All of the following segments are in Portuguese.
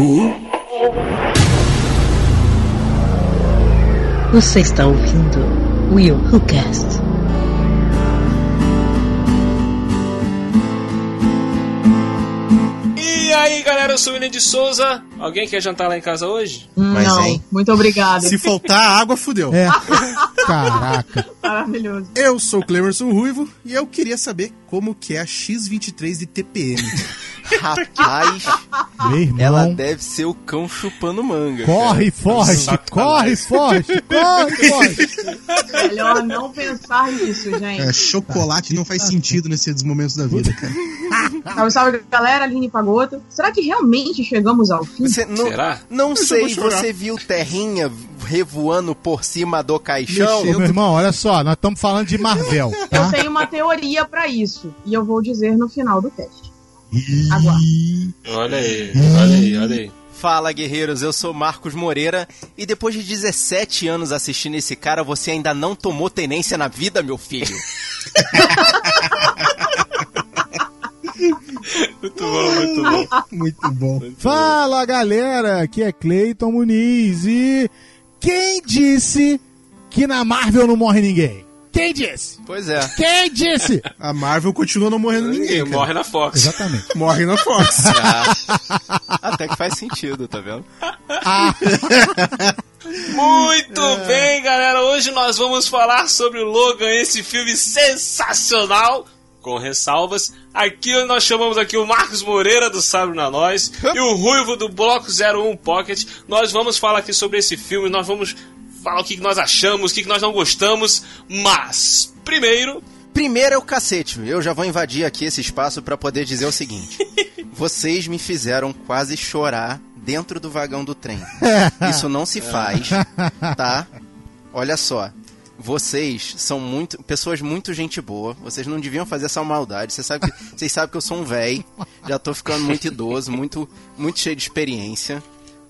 Who? Você está ouvindo Will Who Cast. E aí, galera, eu sou o William de Souza. Alguém quer jantar lá em casa hoje? Mas, não, hein? muito obrigada. Se faltar água, fudeu. É. Caraca. Maravilhoso. Eu sou o Clemerson Ruivo e eu queria saber como que é a X23 de TPM. Rapaz, Meu irmão. ela deve ser o cão chupando manga. Corre, Forrest, corre, Forrest, corre, Forrest. Melhor não pensar nisso, gente. É, chocolate não faz sentido nesses momentos da vida, cara. Salve, salve, galera. Aline Pagota. Será que realmente chegamos ao fim? Você não, Será? não já sei, você viu Terrinha revoando por cima do caixão? Mexendo. Meu irmão, olha só, nós estamos falando de Marvel, Eu tá? tenho uma teoria pra isso. E eu vou dizer no final do teste. Aguarde. Olha aí, olha aí, olha aí. Fala, guerreiros, eu sou Marcos Moreira e depois de 17 anos assistindo esse cara, você ainda não tomou tenência na vida, meu filho? Muito bom, muito bom. Muito bom. Fala, galera, aqui é Cleiton Muniz e quem disse que na Marvel não morre ninguém? Quem disse? Pois é. Quem disse? A Marvel continua não morrendo ninguém, cara. morre na Fox. Exatamente. Morre na Fox. Ah, até que faz sentido, tá vendo? Muito bem, galera. Hoje nós vamos falar sobre o Logan, esse filme sensacional. Com ressalvas, aqui nós chamamos aqui o Marcos Moreira do Sábio na Nós e o Ruivo do Bloco 01 Pocket. Nós vamos falar aqui sobre esse filme, nós vamos falar o que que nós achamos, o que que nós não gostamos, mas primeiro, Primeiro é o cacete. Eu já vou invadir aqui esse espaço pra poder dizer o seguinte: vocês me fizeram quase chorar dentro do vagão do trem. Isso não se faz, tá? Olha só. Vocês são muito pessoas muito gente boa. Vocês não deviam fazer essa maldade. Vocês sabem que, vocês sabem que eu sou um velho, já tô ficando muito idoso, muito muito cheio de experiência,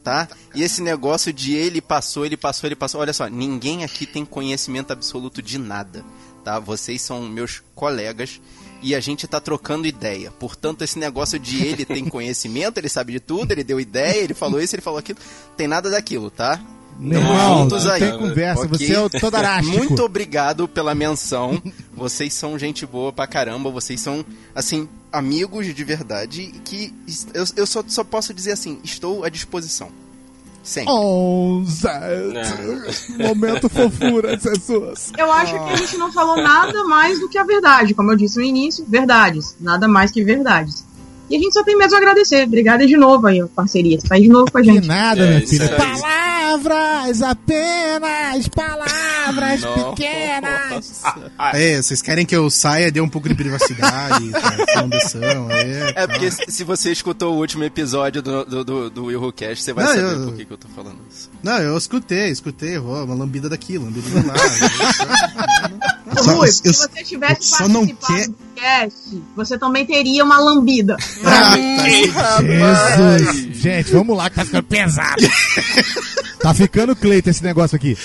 tá? E esse negócio de ele passou, ele passou, ele passou. Olha só, ninguém aqui tem conhecimento absoluto de nada, tá? Vocês são meus colegas e a gente tá trocando ideia. Portanto, esse negócio de ele tem conhecimento, ele sabe de tudo, ele deu ideia, ele falou isso, ele falou aquilo, tem nada daquilo, tá? Meu Tamo irmão, juntos não aí. tem conversa, Ok? você é o todarástico. Muito obrigado pela menção. Vocês são gente boa pra caramba. Vocês são, assim, amigos de verdade. Que eu, eu só, só posso dizer assim: estou à disposição. Sempre. Oh, Zé. Momento fofura, Jesus. Eu acho que a gente não falou nada mais do que a verdade. Como eu disse no início, verdades. Nada mais que verdades. E a gente só tem mesmo a agradecer. Obrigada de novo aí, parceria. Você tá aí de novo com a Que gente. nada, É, minha filha. aí. Palavras, apenas palavras pequenas. É, vocês querem que eu saia, dê um pouco de privacidade, tá? Ambição, é, É porque se você escutou o último episódio do, do, do, do Will Who Cast, você vai Não, saber eu- por que, que eu tô falando isso. Não, eu escutei, escutei, ó, uma lambida daqui, lambida de lá. Ô, Rui, se você tivesse só não quer- do cast, você também teria uma lambida. Ah, tá. Jesus. Gente, vamos lá que tá ficando pesado. tá ficando Cleiton esse negócio aqui.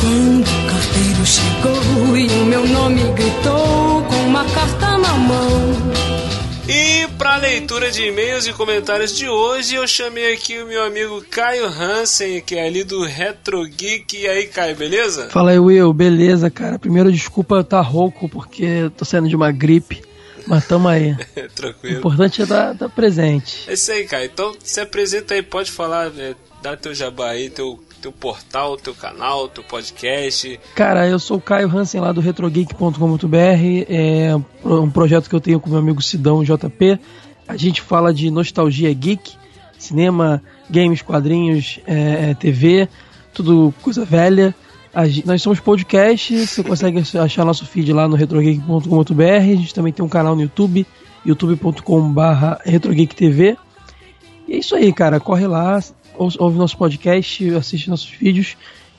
Quando o carteiro chegou e o meu nome gritou com uma carta na mão. E para leitura de e-mails e comentários de hoje, eu chamei aqui o meu amigo Caio Hansen, que é ali do Retro Geek. E aí, Caio, beleza? Fala aí, Will, beleza, cara? Primeiro, desculpa eu estar rouco, porque tô saindo de uma gripe, mas tamo aí. O Tranquilo. importante é estar tá presente. É isso aí, Caio. Então se apresenta aí, pode falar, é, dá teu jabá aí, teu, teu portal, teu canal, teu podcast. Cara, eu sou o Caio Hansen lá do retrogeek.com.br, é um projeto que eu tenho com meu amigo Sidão JP. A gente fala de nostalgia geek, cinema, games, quadrinhos, é, é, TV, tudo coisa velha. A gen- nós somos podcast, você consegue achar nosso feed lá no retrogeek.com.br. A gente também tem um canal no YouTube, youtube.com.br retrogeektv. E é isso aí, cara. Corre lá, ouve nosso podcast, assiste nossos vídeos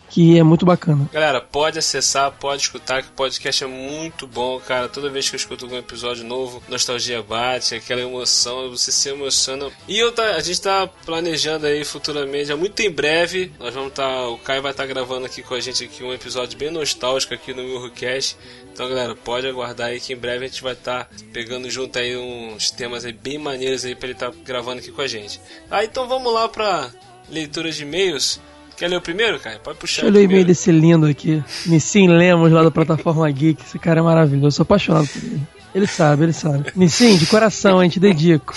que é muito bacana. Galera, pode acessar, pode escutar, que o podcast é muito bom, cara. Toda vez que eu escuto algum episódio novo, nostalgia bate, aquela emoção, você se emociona. E eu tá, a gente tá planejando aí futuramente, muito em breve, nós vamos tá, o Caio vai estar tá gravando aqui com a gente aqui um episódio bem nostálgico aqui no Milrocast. Então, galera, pode aguardar aí que em breve a gente vai estar tá pegando junto aí uns temas aí bem maneiros aí para ele estar tá gravando aqui com a gente. Ah, então vamos lá para leitura de e-mails. Quer ler o primeiro, cara? Pode puxar. Deixa eu ler o e-mail desse lindo aqui. Nissim Lemos, lá da plataforma Geek. Esse cara é maravilhoso. Eu sou apaixonado por ele. Ele sabe, ele sabe. Nissim, de coração, a gente dedico.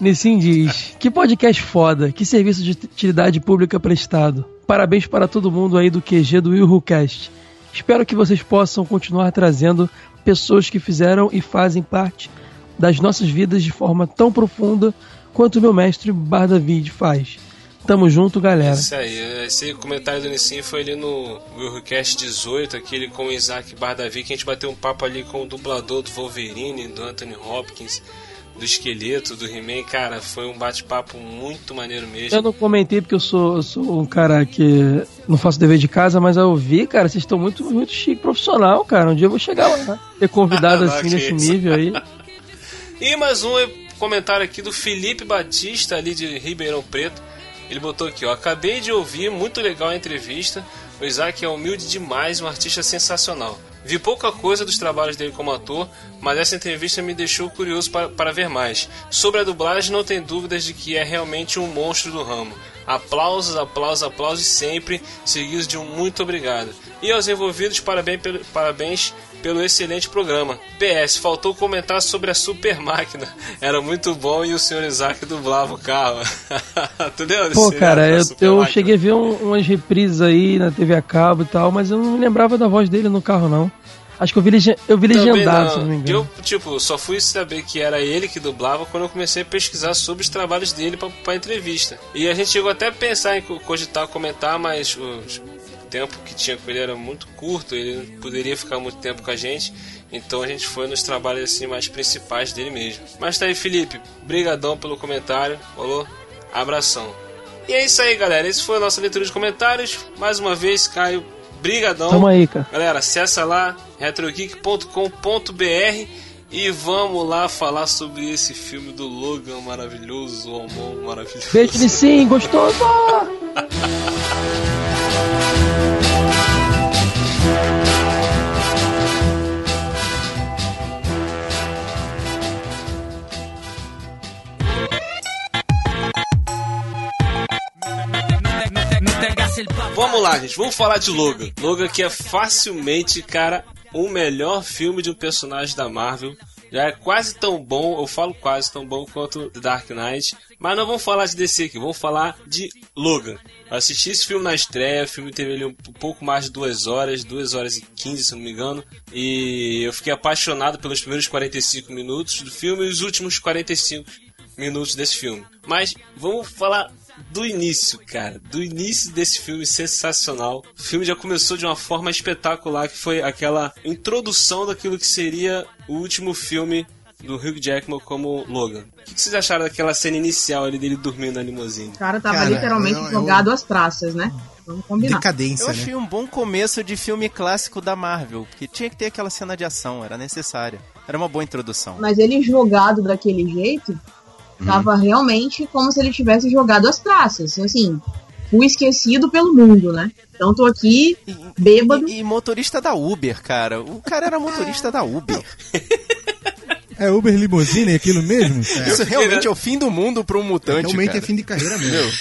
Nissim diz: Que podcast foda, que serviço de utilidade pública prestado. Parabéns para todo mundo aí do QG do WilHuCast. Espero que vocês possam continuar trazendo pessoas que fizeram e fazem parte das nossas vidas de forma tão profunda quanto meu mestre Bar David faz. Tamo junto, galera. Isso aí. Esse comentário do Nissin foi ali no Willcast 18, aquele com o Isaac Bardavi, que a gente bateu um papo ali com o dublador do Wolverine, do Anthony Hopkins, do Esqueleto, do He-Man. Cara, foi um bate-papo muito maneiro mesmo. Eu não comentei porque eu sou, eu sou um cara que não faço dever de casa, mas eu vi, cara, vocês estão muito, muito chique profissional, cara. Um dia eu vou chegar lá, ter convidado assim nesse nível aí. e mais um comentário aqui do Felipe Batista, ali de Ribeirão Preto ele botou aqui, ó. Acabei de ouvir, muito legal a entrevista. O Isaac é humilde demais, um artista sensacional. Vi pouca coisa dos trabalhos dele como ator, mas essa entrevista me deixou curioso para, para ver mais. Sobre a dublagem, não tem dúvidas de que é realmente um monstro do ramo. Aplausos, aplausos, aplausos sempre, seguidos de um muito obrigado. E aos envolvidos, parabéns parabéns pelo excelente programa. PS, faltou comentar sobre a super máquina. Era muito bom e o senhor Isaac dublava o carro. Entendeu? Pô, cara, eu, eu cheguei a ver um, umas reprises aí na TV a cabo e tal, mas eu não lembrava da voz dele no carro, não. Acho que eu vi, eu vi legendado, se não me engano. Eu, tipo, só fui saber que era ele que dublava quando eu comecei a pesquisar sobre os trabalhos dele pra, pra entrevista. E a gente chegou até a pensar em cogitar, comentar, mas os, tempo que tinha com ele era muito curto, ele não poderia ficar muito tempo com a gente, então a gente foi nos trabalhos assim mais principais dele mesmo. Mas tá aí, Felipe, brigadão pelo comentário, falou? Abração. E é isso aí, galera. Esse foi a nossa leitura de comentários. Mais uma vez, Caio, brigadão. Tamo aí, cara. Galera, acessa lá retrogeek.com.br e vamos lá falar sobre esse filme do Logan maravilhoso, o Amon maravilhoso. Beijo de sim, gostoso! Vamos lá, gente. Vamos falar de Logan. Logan que é facilmente, cara, o melhor filme de um personagem da Marvel. Já é quase tão bom, eu falo quase tão bom quanto The Dark Knight. Mas não vamos falar de DC aqui, vamos falar de Logan. Eu assisti esse filme na estreia, o filme teve ali um pouco mais de duas horas, duas horas e quinze, se não me engano. E eu fiquei apaixonado pelos primeiros 45 minutos do filme e os últimos 45 minutos desse filme. Mas vamos falar do início, cara. Do início desse filme sensacional. O filme já começou de uma forma espetacular, que foi aquela introdução daquilo que seria o último filme do Hugh Jackman como Logan. O que, vocês acharam daquela cena inicial ali dele dormindo na limusine? O cara tava cara, literalmente eu, eu, jogado às traças, né? Vamos combinar. Decadência, eu achei né? um bom começo de filme clássico da Marvel, porque tinha que ter aquela cena de ação, era necessária. Era uma boa introdução. Mas ele jogado daquele jeito, Tava realmente como se ele tivesse jogado as traças. Assim, fui esquecido pelo mundo, né? Então tô aqui, bêbado. E, e, e motorista da Uber, cara. O cara era motorista da Uber. É Uber Limousine, é aquilo mesmo? É. Isso realmente é o fim do mundo para um mutante. Realmente cara. é fim de carreira mesmo.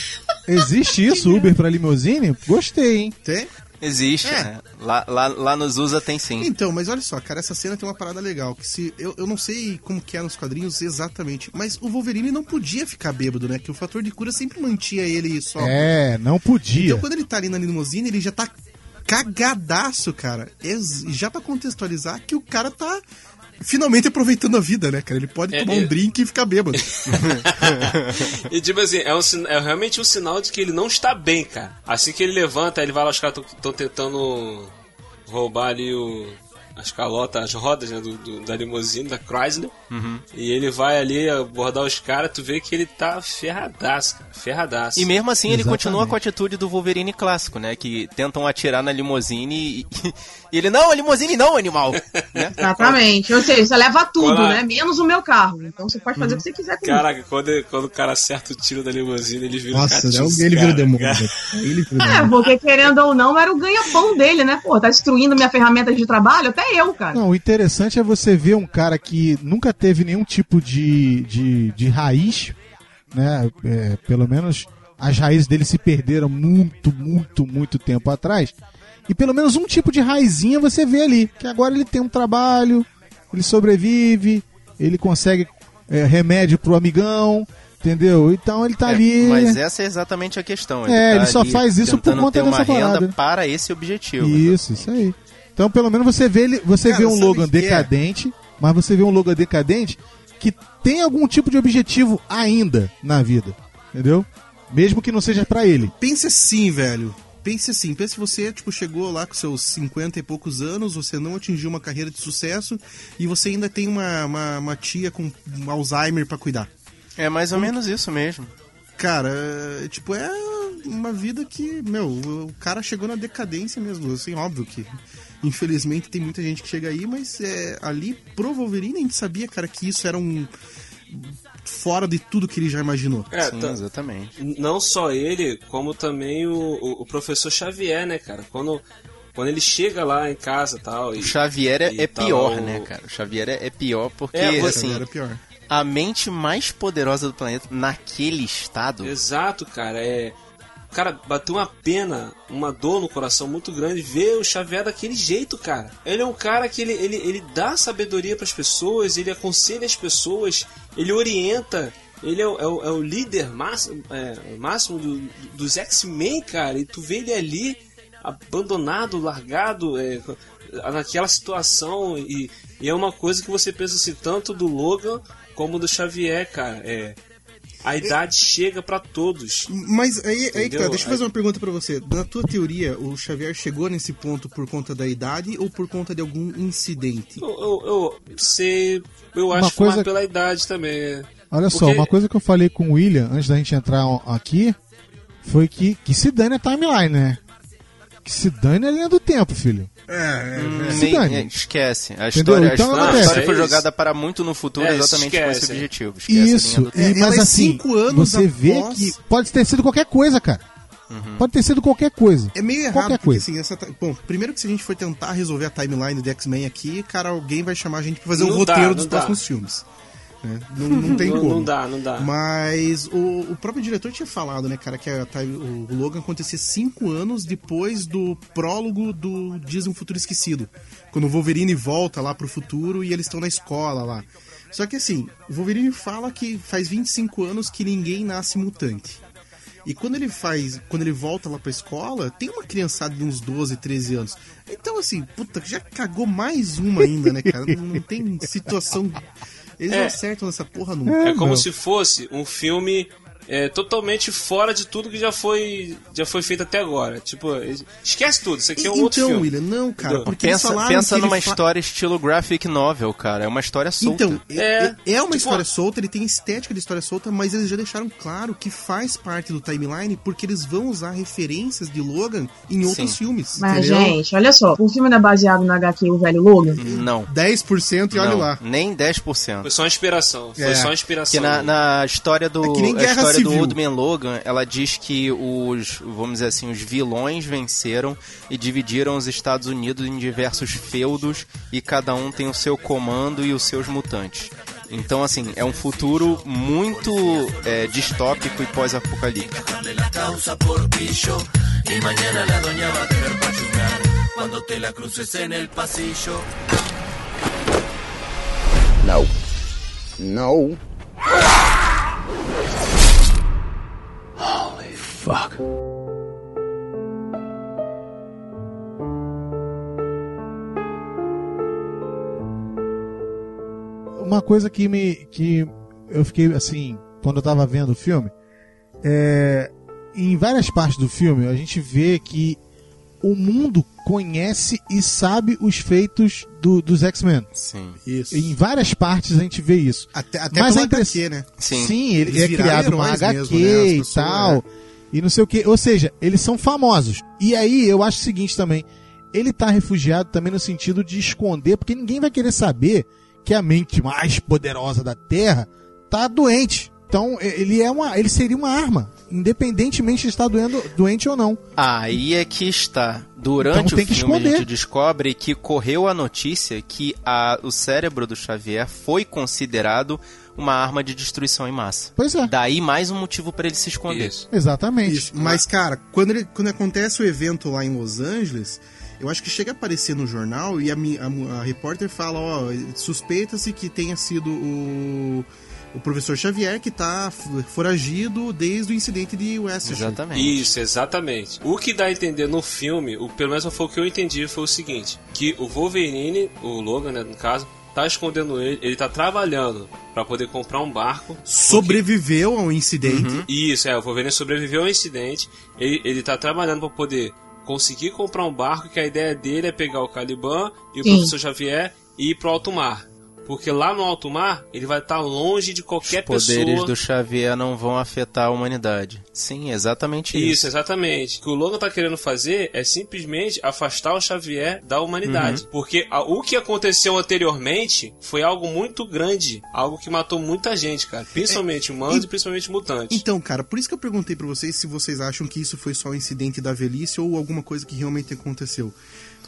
Existe isso, Uber para limousine? Gostei, hein? Tem? Existe, é. né? Lá, lá, lá nos USA tem sim. Então, mas olha só, cara, essa cena tem uma parada legal. Que se. Eu, eu não sei como que é nos quadrinhos exatamente, mas o Wolverine não podia ficar bêbado, né? Que o fator de cura sempre mantinha ele só. É, não podia. Então quando ele tá ali na limousine, ele já tá cagadaço, cara. E já para contextualizar que o cara tá finalmente aproveitando a vida, né, cara? Ele pode é, tomar um drink e ficar bêbado. e tipo assim, é, um, é realmente um sinal de que ele não está bem, cara. Assim que ele levanta, ele vai lá, os caras estão tentando roubar ali o, as calotas, as rodas né, do, do, da limusine, da Chrysler. E ele vai ali abordar os caras, tu vê que ele tá ferradaço, cara. Ferradaço. E mesmo assim ele Exatamente. continua com a atitude do Wolverine clássico, né? Que tentam atirar na limusine e, e ele, não, a limusine não, animal! né? Exatamente. Ou seja, você leva tudo, Quando né? Menos o meu carro. Então você pode fazer o que você quiser com isso. Caraca, quando, quando o cara acerta o tiro da limusine, ele vira Nossa, é ele vira o demônio. Ele vira o É, demônio. porque querendo ou não, era o ganha-pão dele, né? Pô, tá destruindo minha ferramenta de trabalho? Até eu, cara. Não, o interessante é você ver um cara que nunca teve nenhum tipo de, de, de raiz, né? É, pelo menos as raízes dele se perderam muito, muito, muito tempo atrás. E pelo menos um tipo de raizinha você vê ali. Que agora ele tem um trabalho, ele sobrevive, ele consegue é, remédio pro amigão, entendeu? Então ele tá É, ali. Mas essa é exatamente a questão. É, ele só faz isso por conta ter uma dessa renda parada. para esse objetivo. Isso, isso aí. Então, pelo menos você vê ele, você Cara, vê um Logan é? decadente, mas você vê um Logan decadente que tem algum tipo de objetivo ainda na vida, entendeu? Mesmo que não seja pra ele. Pense assim, velho. Pense assim, pense se você tipo, chegou lá com seus 50 e poucos anos, você não atingiu uma carreira de sucesso e você ainda tem uma, uma, uma tia com um Alzheimer pra cuidar. É mais ou menos isso mesmo. Cara, é, tipo, é uma vida que, meu, o cara chegou na decadência mesmo. Assim, óbvio que, infelizmente, tem muita gente que chega aí, mas é, ali pro Wolverine a gente sabia, cara, que isso era um. fora de tudo que ele já imaginou. É, Sim, tá- exatamente. não só ele, como também o, o, o professor Xavier, né, cara? Quando, quando ele chega lá em casa e tal. O E, Xavier é, e é tá pior, o- né, cara? O Xavier é, é pior porque, É, você- assim, Era pior. a mente mais poderosa do planeta naquele estado. Exato, cara. É. Cara, bateu uma pena, uma dor no coração muito grande ver o Xavier daquele jeito, cara. Ele é um cara que ele, ele, ele dá sabedoria pras pessoas, ele aconselha as pessoas, ele orienta. Ele é o, é o, é o líder máximo, é, máximo do- dos X-Men, cara. E tu vê ele ali, abandonado, largado, é, naquela situação. E, e é uma coisa que você pensa assim, tanto do Logan como do Xavier, cara. É, a idade chega pra todos. Mas aí, aí tá, deixa eu fazer uma pergunta pra você. Na tua teoria, o Xavier chegou nesse ponto por conta da idade ou por conta de algum incidente? Eu, eu, eu sei, eu Uma acho que coisa- mais pela idade também. é. Olha só, Porque- uma coisa que eu falei com o William antes da gente entrar aqui foi que, que se dane a timeline, né? Que se dane a linha do tempo, filho. É, Se Nem- dane. é, esquece. A Entendeu? história, a Então, história- a história foi É jogada para muito no futuro É, exatamente com esse esquece. objetivo. Esquece a linha Isso, e- É, mas é assim, cinco anos você vê após- que pode ter sido qualquer coisa, cara. Pode ter sido qualquer coisa. É meio errado, Qualquer porque coisa. assim, essa. Bom, primeiro que se a gente for tentar resolver a timeline do X-Men aqui, cara, alguém vai chamar a gente pra fazer o Não roteiro dá, dos dá. próximos filmes. Né? Não, não tem como. não dá, não dá. Mas o, o próprio diretor tinha falado, né, cara, que a o, Logan acontecia cinco anos depois do prólogo do Dias de um Futuro Esquecido. Quando o Wolverine volta lá pro futuro e eles estão na escola lá. Só que assim, o Wolverine fala que faz 25 anos que ninguém nasce mutante. E quando ele faz, quando ele volta lá pra escola, tem uma criançada de uns 12, 13 anos. Então, assim, puta, já cagou mais uma ainda, né, cara? Não tem situação. Eles não É. acertam essa porra nunca. É como não. se fosse um filme é, totalmente fora de tudo que já foi, já foi feito até agora. Tipo, esquece tudo, isso aqui é um então, outro filme. William, não, cara, Entendeu? porque Pensa, pensa numa fa- história estilo graphic novel, cara. É uma história solta. Então, é, É, é uma tipo- história solta, ele tem estética de história solta, mas eles já deixaram claro que faz parte do timeline porque eles vão usar referências de Logan em outros Sim. filmes. Mas, entendeu? gente, olha só. O filme não é baseado na HQ O Velho Logan? não. 10% e olha não, lá. Nem 10%. Foi só inspiração. Foi É. só uma Que inspiração. na, na história do É que nem a Guerra história do. Old Man Logan, ela diz que os, vamos dizer assim, os vilões venceram e dividiram os Estados Unidos em diversos feudos e cada um tem o seu comando e os seus mutantes. Então, assim, é um futuro muito é, distópico e pós-apocalíptico. No. No. Uma coisa que me. que eu fiquei assim, quando eu tava vendo o filme, é. Em várias partes do filme, a gente vê que o mundo conhece e sabe os feitos do- dos X-Men. Sim. Isso. Em várias partes a gente vê isso. Até, até Mas pela a impress- HQ, né? Sim. ele Eles é criado uma HQ mesmo, né? E tal. E não sei o que. Ou seja, eles são famosos. E aí eu acho o seguinte também. Ele tá refugiado também no sentido de esconder, porque ninguém vai querer saber que a mente mais poderosa da Terra tá doente. Então ele é uma, ele seria uma arma, independentemente de estar doendo, doente ou não. Aí é que está. Durante Então tem o que filme a gente descobre que correu a notícia que a- o cérebro do Xavier foi considerado uma arma de destruição em massa. Pois é. Daí mais um motivo para ele se esconder. Isso. Exatamente. Isso. Mas, cara, quando, ele- quando acontece o evento lá em Los Angeles, eu acho que chega a aparecer no jornal e a, a- a repórter fala, ó, suspeita-se que tenha sido o, o professor Xavier que tá f- foragido desde o incidente de Westchester. Exatamente. Isso, exatamente. O que dá a entender no filme, o, pelo menos foi o que eu entendi, foi o seguinte: que o Wolverine, o Logan, né, no caso, tá escondendo ele, ele tá trabalhando pra poder comprar um barco. Sobreviveu ao incidente. Uhum. Isso, é, o Wolverine sobreviveu ao incidente, ele, ele tá trabalhando pra poder conseguir comprar um barco, que a ideia dele é pegar o Caliban e o Sim. professor Xavier e ir pro alto mar. Porque lá no alto mar, ele vai estar longe de qualquer Os poderes pessoa. do Xavier não vão afetar a humanidade. Sim, exatamente isso. Isso, exatamente. O que o Logan tá querendo fazer é simplesmente afastar o Xavier da humanidade. Porque a- o que aconteceu anteriormente foi algo muito grande. Algo que matou muita gente, cara. Principalmente humanos e- e principalmente mutantes. Então, cara, por isso que eu perguntei pra vocês se vocês acham que isso foi só um incidente da velhice ou alguma coisa que realmente aconteceu.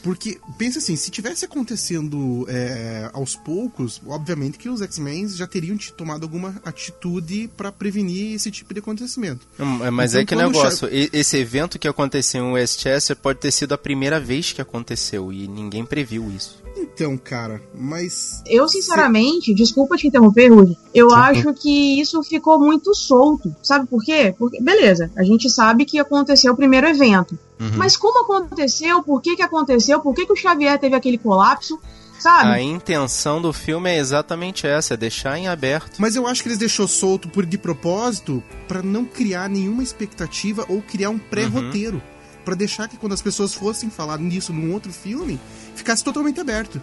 Porque, pensa assim, se tivesse acontecendo é, aos poucos, obviamente que os X-Men já teriam te- tomado alguma atitude pra prevenir esse tipo de acontecimento. Hum, Mas Então, é que negócio, esse evento que aconteceu em Westchester pode ter sido a primeira vez que aconteceu e ninguém previu isso. Então, cara, mas. Eu, sinceramente, desculpa te interromper, Rudy. Eu acho que isso ficou muito solto. Sabe por quê? Porque, beleza, a gente sabe que aconteceu o primeiro evento. Uhum. Mas como aconteceu? Por que, que aconteceu? Por que, que o Xavier teve aquele colapso? Sabe? A intenção do filme é exatamente essa, é deixar em aberto. Mas eu acho que eles deixou solto por de propósito pra não criar nenhuma expectativa ou criar um pré-roteiro. Pra deixar que quando as pessoas fossem falar nisso num outro filme, ficasse totalmente aberto.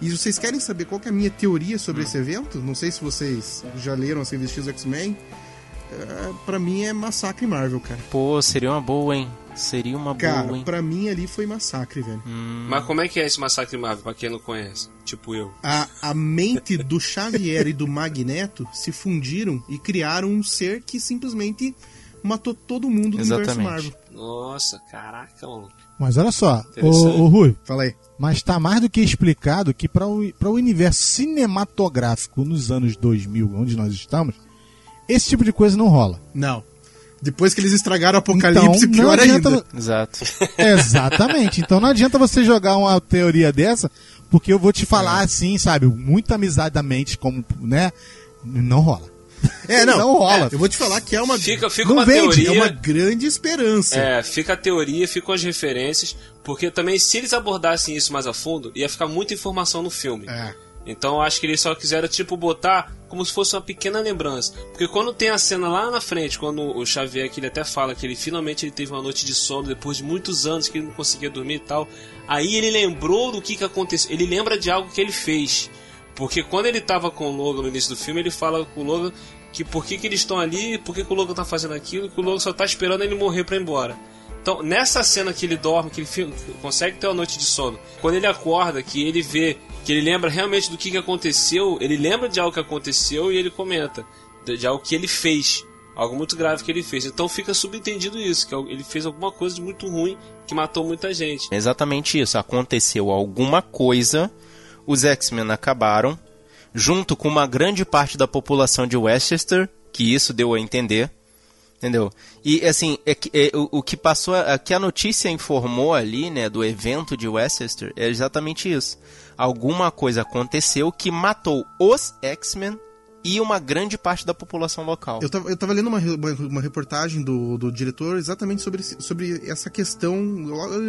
E vocês querem saber qual que é a minha teoria sobre esse evento? Não sei se vocês já leram as revistas do X-Men. É, pra mim é massacre Marvel, cara. Pô, seria uma boa, hein? Seria uma Cara, boa, hein? pra mim ali foi massacre, velho. Mas como é que é esse massacre Marvel, pra quem não conhece? Tipo eu. A, a mente do Xavier e do Magneto se fundiram e criaram um ser que simplesmente matou todo mundo do universo Exatamente. Marvel. Nossa, caraca, mano. Mas olha só, ô, Rui, Fala aí. mas tá mais do que explicado que para o, pra o universo cinematográfico nos anos 2000, onde nós estamos, esse tipo de coisa não rola. Não. Depois que eles estragaram o Apocalipse, Então, não pior adianta- ainda. Exato. Exatamente. Então não adianta você jogar uma teoria dessa, porque eu vou te falar É. assim, sabe, muito amizadamente, como, né? Não rola. É, não. Não rola. Eu vou te falar que é uma, Fica, fica Não uma vende, é teoria. uma grande esperança. É, fica a teoria, ficam as referências, porque também se eles abordassem isso mais a fundo, ia ficar muita informação no filme. É. Então eu acho que eles só quiseram, tipo, botar como se fosse uma pequena lembrança. Porque quando tem a cena lá na frente, quando o Xavier, que ele até fala que ele finalmente ele teve uma noite de sono depois de muitos anos que ele não conseguia dormir e tal, aí ele lembrou do que, que aconteceu. Ele lembra de algo que ele fez. Porque quando ele tava com o Logan no início do filme, ele fala com o Logan que por que, que eles estão ali, por que, que o Logan tá fazendo aquilo, que o Logan só tá esperando ele morrer pra ir embora. Então, nessa cena que ele dorme, que ele fi- consegue ter uma noite de sono, quando ele acorda, que ele vê, que ele lembra realmente do que, que aconteceu, ele lembra de algo que aconteceu e ele comenta de, de algo que ele fez, algo muito grave que ele fez. Então fica subentendido isso, que ele fez alguma coisa de muito ruim que matou muita gente. É Exatamente isso. Aconteceu alguma coisa, os X-Men acabaram, junto com uma grande parte da população de Westchester, que isso deu a entender. Entendeu? E assim, é é, o, o que passou, a, que a notícia informou ali, né, do evento de Westchester, é exatamente isso. Alguma coisa aconteceu que matou os X-Men e uma grande parte da população local. Eu tava, eu tava lendo uma, uma, uma reportagem do, do diretor exatamente sobre, sobre essa questão,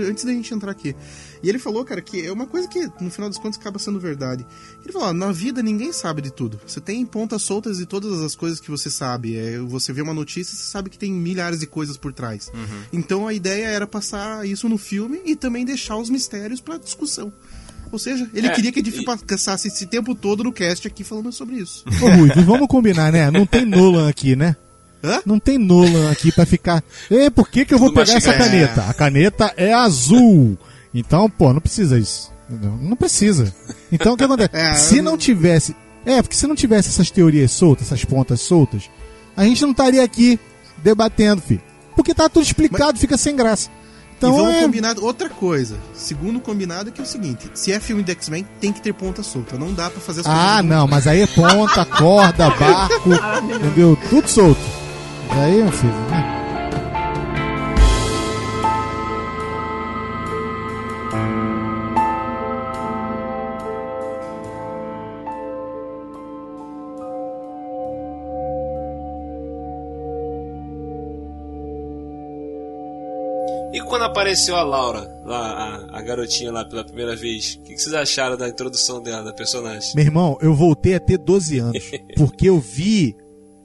antes da gente entrar aqui. E ele falou, cara, que é uma coisa que, no final das contas, acaba sendo verdade. Ele falou, ó, na vida ninguém sabe de tudo. Você tem pontas soltas de todas as coisas que você sabe. É, você vê uma notícia, você sabe que tem milhares de coisas por trás. Então a ideia era passar isso no filme e também deixar os mistérios pra discussão. Ou seja, ele É, queria que a gente e- passasse esse tempo todo no cast aqui falando sobre isso. Ô, Ruivo, vamos combinar, né? Não tem Nolan aqui, né? Hã? Não tem Nolan aqui pra ficar. E por que, que eu vou Tudo pegar essa caneta? A caneta é azul. Então, pô, não precisa isso. Não precisa. Então o que acontece? É, se não não- tivesse. É, porque se não tivesse essas teorias soltas, essas pontas soltas, a gente não estaria aqui debatendo, filho. Porque tá tudo explicado, fica sem graça. Então e vamos é. combinar outra coisa. Segundo combinado é que é o seguinte: se é filme de X-Men, tem que ter ponta solta. Não dá pra fazer as Ah, não, mas aí é ponta, corda, barco, entendeu? Tudo solto. Aí, meu filho, né? Quando apareceu a Laura, lá, a, a garotinha lá pela primeira vez, o que, que vocês acharam da introdução dela, da personagem? Meu irmão, eu voltei a ter 12 anos. Porque eu vi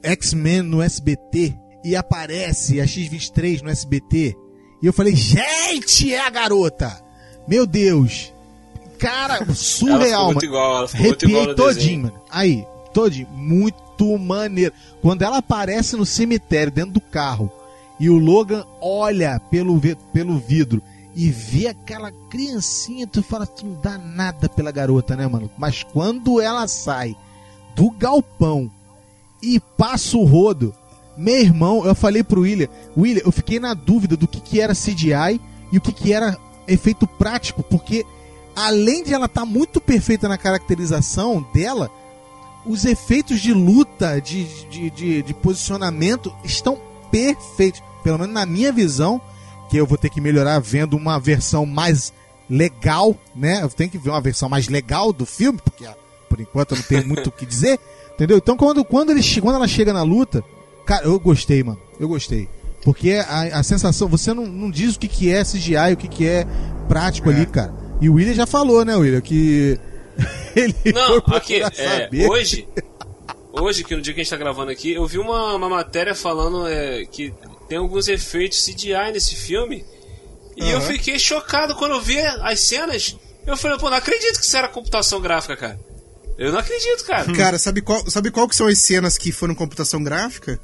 X-Men no SBT e aparece a X-23 no SBT. E eu falei, gente, é a garota! Meu Deus! Cara, surreal, muito mano. igual, Arrepiei todinho, mano. Aí, todinho. Muito maneiro. Quando ela aparece no cemitério, dentro do carro, e o Logan olha pelo, pelo vidro e vê aquela criancinha, tu fala, tu não dá nada pela garota, né, mano? Mas quando ela sai do galpão e passa o rodo, meu irmão, eu falei pro William, William, eu fiquei na dúvida do que, que era CGI e o que, que era efeito prático, porque além de ela estar muito perfeita na caracterização dela, os efeitos de luta, de, de, de, de posicionamento estão perfeitos. Pelo menos na minha visão, que eu vou ter que melhorar vendo uma versão mais legal, né? Eu tenho que ver uma versão mais legal do filme, porque ah, por enquanto eu não tenho muito o que dizer, entendeu? Então quando, quando, ele, quando ela chega na luta, cara, eu gostei, mano. Eu gostei. Porque a, a sensação, você não, não diz o que, que é CGI, o que, que é prático ali, cara. E o William já falou, né, William, que ele Não, foi aqui, é, saber. hoje, hoje, que no dia que a gente tá gravando aqui, eu vi uma, uma matéria falando é, que tem alguns efeitos CGI nesse filme. E eu Aham. fiquei chocado quando eu vi as cenas. Eu falei, pô, não acredito que isso era computação gráfica, cara. Eu não acredito, cara. Cara, sabe qual, sabe qual que são as cenas que foram computação gráfica?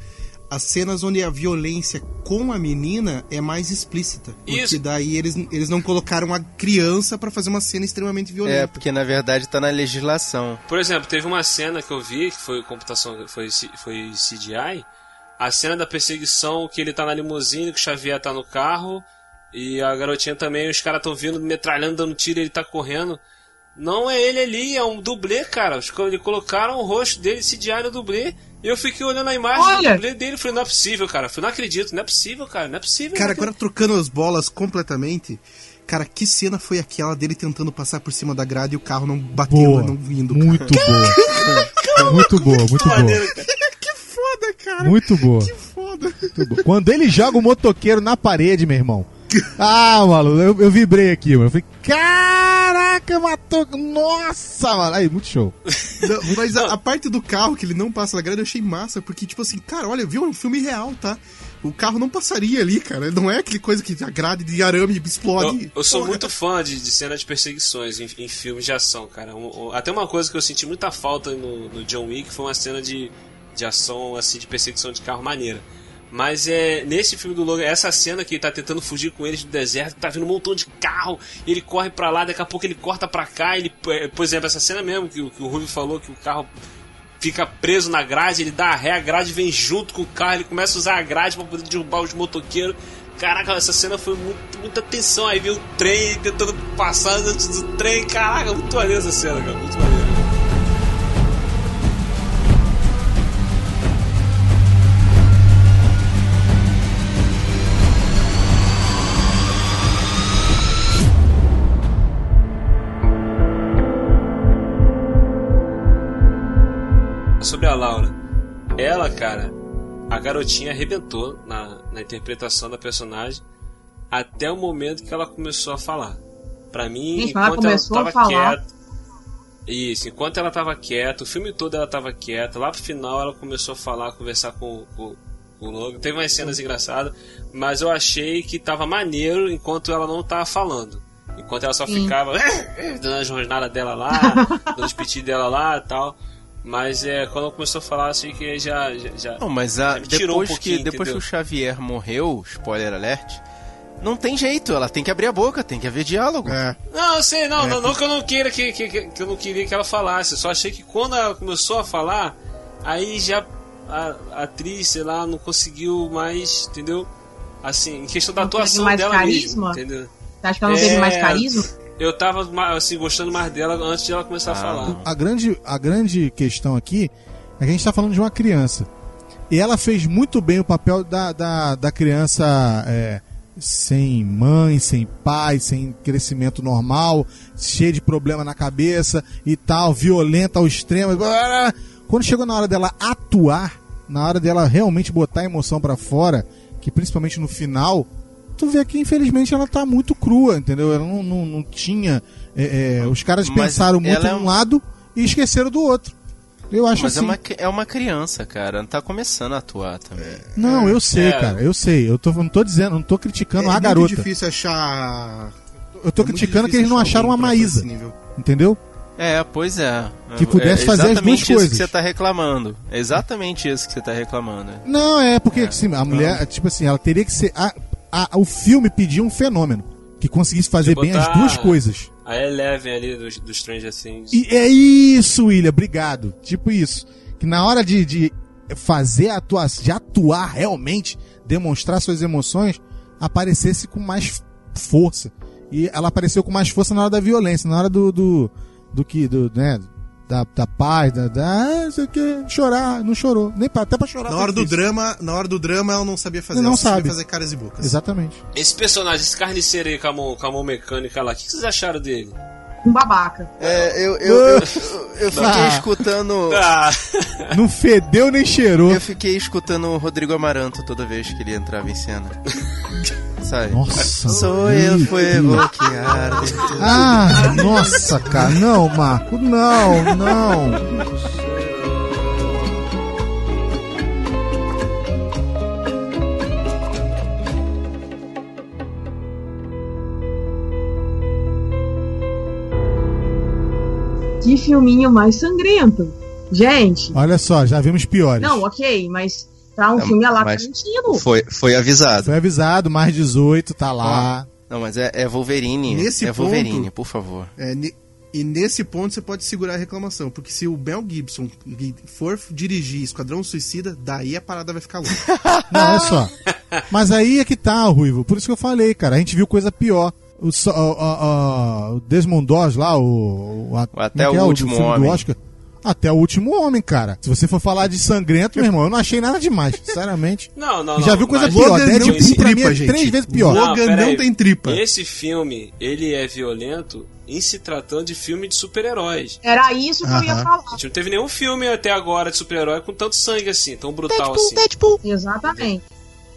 As cenas onde a violência com a menina é mais explícita. Porque Isso. daí eles, eles não colocaram a criança pra fazer uma cena extremamente É, violenta. porque na verdade tá na legislação. Por exemplo, teve uma cena que eu vi, que foi computação, foi, foi CGI, a cena da perseguição que ele tá na limusine, que o Xavier tá no carro, e a garotinha também, os caras tão vindo, metralhando, dando tiro, e ele tá correndo. Não é ele ali, é um dublê, cara. Os caras colocaram o rosto dele CGI no dublê, e eu fiquei olhando a imagem Olha! do dublê dele e falei, não é possível, cara. Eu falei, não acredito, não é possível, cara, não é possível. Cara, agora trocando as bolas completamente. Cara, que cena foi aquela dele tentando passar por cima da grade e o carro não batendo, Boa. não vindo? cara? Muito boa. muito boa, muito boa. Que foda, cara. Muito boa. Que foda. Muito boa. Quando ele joga o motoqueiro na parede, meu irmão. Ah, mano, eu, eu vibrei aqui, mano. Eu falei, caraca, matou. Nossa, mano. Aí, muito show. Não, mas a, a parte do carro que ele não passa na grade eu achei massa, porque, tipo assim, cara, olha, viu? É um filme real, tá? O carro não passaria ali, cara. Não é aquele coisa que a grade de arame explode. Eu, eu sou Porra. muito fã de, de cena de perseguições em, em filmes de ação, cara. Um- um- até uma coisa que eu senti muita falta no, no John Wick foi uma cena de, de ação, assim, de perseguição de carro maneira. Mas é nesse filme do Logan, essa cena que ele tá tentando fugir com eles do deserto, tá vindo um montão de carro, ele corre pra lá, daqui a pouco ele corta pra cá, ele, é, por exemplo, essa cena mesmo que, o- que o Rubio falou que o carro fica preso na grade, ele dá a ré, a grade vem junto com o carro, ele começa a usar a grade pra poder derrubar os motoqueiros. Caraca, essa cena foi muito, muita tensão. Aí veio o trem tentando passar antes do trem. Caraca, muito maneiro essa cena, cara. Muito maneiro. Sobre a Laura, cara, a garotinha arrebentou na, na interpretação da personagem até o momento que ela começou a falar. Pra mim, ela enquanto ela a tava quieta. Isso, enquanto ela tava quieta, o filme todo ela tava quieta, lá pro final ela começou a falar, conversar com, com, com o Logan. Teve umas cenas engraçadas, mas eu achei que tava maneiro enquanto ela não tava falando. Enquanto ela só Sim. ficava dando a jornada dela lá, dando os piti dela lá e tal. Mas é, quando ela começou a falar, assim que já. já, já Não, mas a, já me tirou um depois, que, depois que o Xavier morreu, spoiler alert, não tem jeito, ela tem que abrir a boca, tem que haver diálogo. É. Não, eu sei, não, não, não que eu não queira que, que, que que eu não queria que ela falasse. Eu só achei que quando ela começou a falar, aí já a, a atriz, sei lá, não conseguiu mais, entendeu? Assim, em questão da Não teve atuação mais dela carisma? mesmo, entendeu? Você acha que ela não teve É. mais carisma? Eu tava assim, gostando mais dela antes de ela começar a Ah, falar. não. A grande, a grande questão aqui é que a gente está falando de uma criança. E ela fez muito bem o papel da, da, da criança é, sem mãe, sem pai, sem crescimento normal, cheia de problema na cabeça e tal, violenta ao extremo. Quando chegou na hora dela atuar, na hora dela realmente botar a emoção pra fora, que principalmente no final, tu vê que infelizmente ela tá muito crua, entendeu? Ela não, não, não tinha. é, é, os caras Mas pensaram muito ela é num um- lado e esqueceram do outro. Eu acho Mas é assim. uma, é uma criança, cara, não tá começando a atuar também. Não, eu sei, É. cara, eu sei. Eu tô, não tô dizendo, não tô criticando é a muito garota. difícil achar. Eu tô é criticando que eles não achar acharam uma Maísa. Entendeu? É, pois é. Que pudesse é fazer as exatamente duas isso coisas. que você tá reclamando. É exatamente isso que você tá reclamando. Não, é porque assim, a mulher, tipo assim, ela teria que ser. A, a- o filme pedia um fenômeno que conseguisse fazer bem as duas coisas. A Eleven ali do, do Stranger Things. E é isso, William, obrigado. Tipo isso. Que na hora de, de fazer a atuação, de atuar realmente, demonstrar suas emoções, aparecesse com mais força. E ela apareceu com mais força na hora da violência, na hora do. do, do que. Do, né? Da, da paz, da. da ah, não sei que, chorar, não chorou. Nem pra, até pra chorar. Na hora do difícil. drama, na hora do drama ela não sabia fazer, Não ela só sabe. sabia fazer caras e bocas. Exatamente. Esse personagem, esse carniceiro aí com a mão, com a mão mecânica lá, o que vocês acharam dele? Um babaca. É, eu, eu, eu, eu fiquei Ah. escutando. Ah, Não fedeu nem cheirou. Eu fiquei escutando o Rodrigo Amaranto toda vez que ele entrava em cena. Sabe? Nossa. Sou eu, fuego que arde. Ah, nossa, cara. Não, Marco, não, não. Que filminho mais sangrento. Gente, Olha só, já vimos piores. não, ok, mas pra um Não, filme a lá mas- Tarantino. Foi, foi avisado. Foi avisado, mais 18, tá lá. Não, mas é, é Wolverine. Nesse é Wolverine, ponto- por favor. É, ne- e nesse ponto você pode segurar a reclamação, porque se o Mel Gibson for dirigir Esquadrão Suicida, daí a parada vai ficar louca. Não, olha só. Mas aí é que tá, Ruivo. Por isso que eu falei, cara. A gente viu coisa pior. O, o Desmond Doss lá, o. o a- O Até é o é, Último filme do Homem. Oscar. Até o último homem, cara. Se você for falar de sangrento, meu irmão, eu não achei nada demais, sinceramente. não, não, Já não, viu coisa pior? Logan não Deadpool tem pra mim tripa, é gente. três vezes pior. Logan não aí. tem tripa. Esse filme, ele é violento em se tratando de filme de super-heróis. Era isso que eu ia falar. A gente não teve nenhum filme até agora de super-herói com tanto sangue assim, tão brutal assim. Exatamente.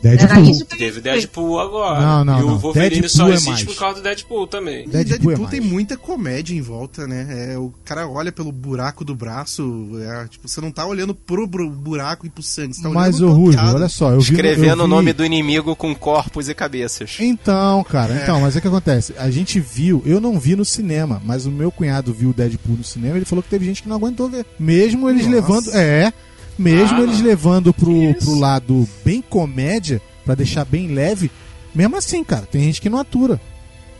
Deadpool. Era isso que Teve. Deadpool agora. Não, não, e o. Wolverine Deadpool só é existe mais. por causa do Deadpool também. E Deadpool Deadpool, é tem muita comédia em volta, né? É, o cara olha pelo buraco do braço, é, tipo, você não tá olhando pro buraco e pro sangue, você tá Mas, olhando Ruivo, piada. olha só. Eu vi, no- eu Escrevendo o vi- nome do inimigo com corpos e cabeças. Então, cara, então, mas é que acontece. A gente viu, eu não vi no cinema, mas o meu cunhado viu o Deadpool no cinema ele falou que teve gente que não aguentou ver. Mesmo eles Nossa. levando. É. Mesmo Ah, eles levando pro, Que isso? pro lado bem comédia, pra deixar bem leve, mesmo assim, cara, tem gente que não atura.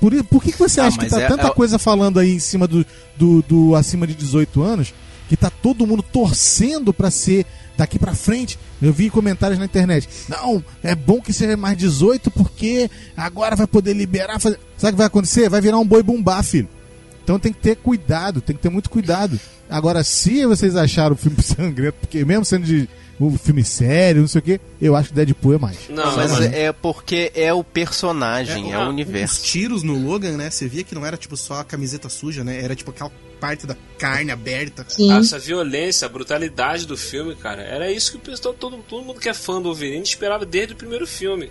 Por, por que, que você Ah, acha que mas tá é- tanta é- coisa falando aí em cima do, do, do acima de 18 anos, que tá todo mundo torcendo pra ser daqui pra frente? Eu vi comentários na internet. Não, é bom que seja mais 18 porque agora vai poder liberar. Fazer... Sabe o que vai acontecer? Vai virar um boi bumbá, filho. Então tem que ter cuidado, tem que ter muito cuidado. Agora, se vocês acharam o filme sangrento, porque mesmo sendo de um filme sério, não sei o que, eu acho que Deadpool é mais. Não, mas mas é, é porque é o personagem, é, ah, o universo. Os tiros no Logan, né? Você via que não era tipo só a camiseta suja, né? Era tipo aquela parte da carne aberta. Sim. Essa violência, a brutalidade do filme, cara, era isso que o pessoal, todo, todo mundo que é fã do Wolverine esperava desde o primeiro filme.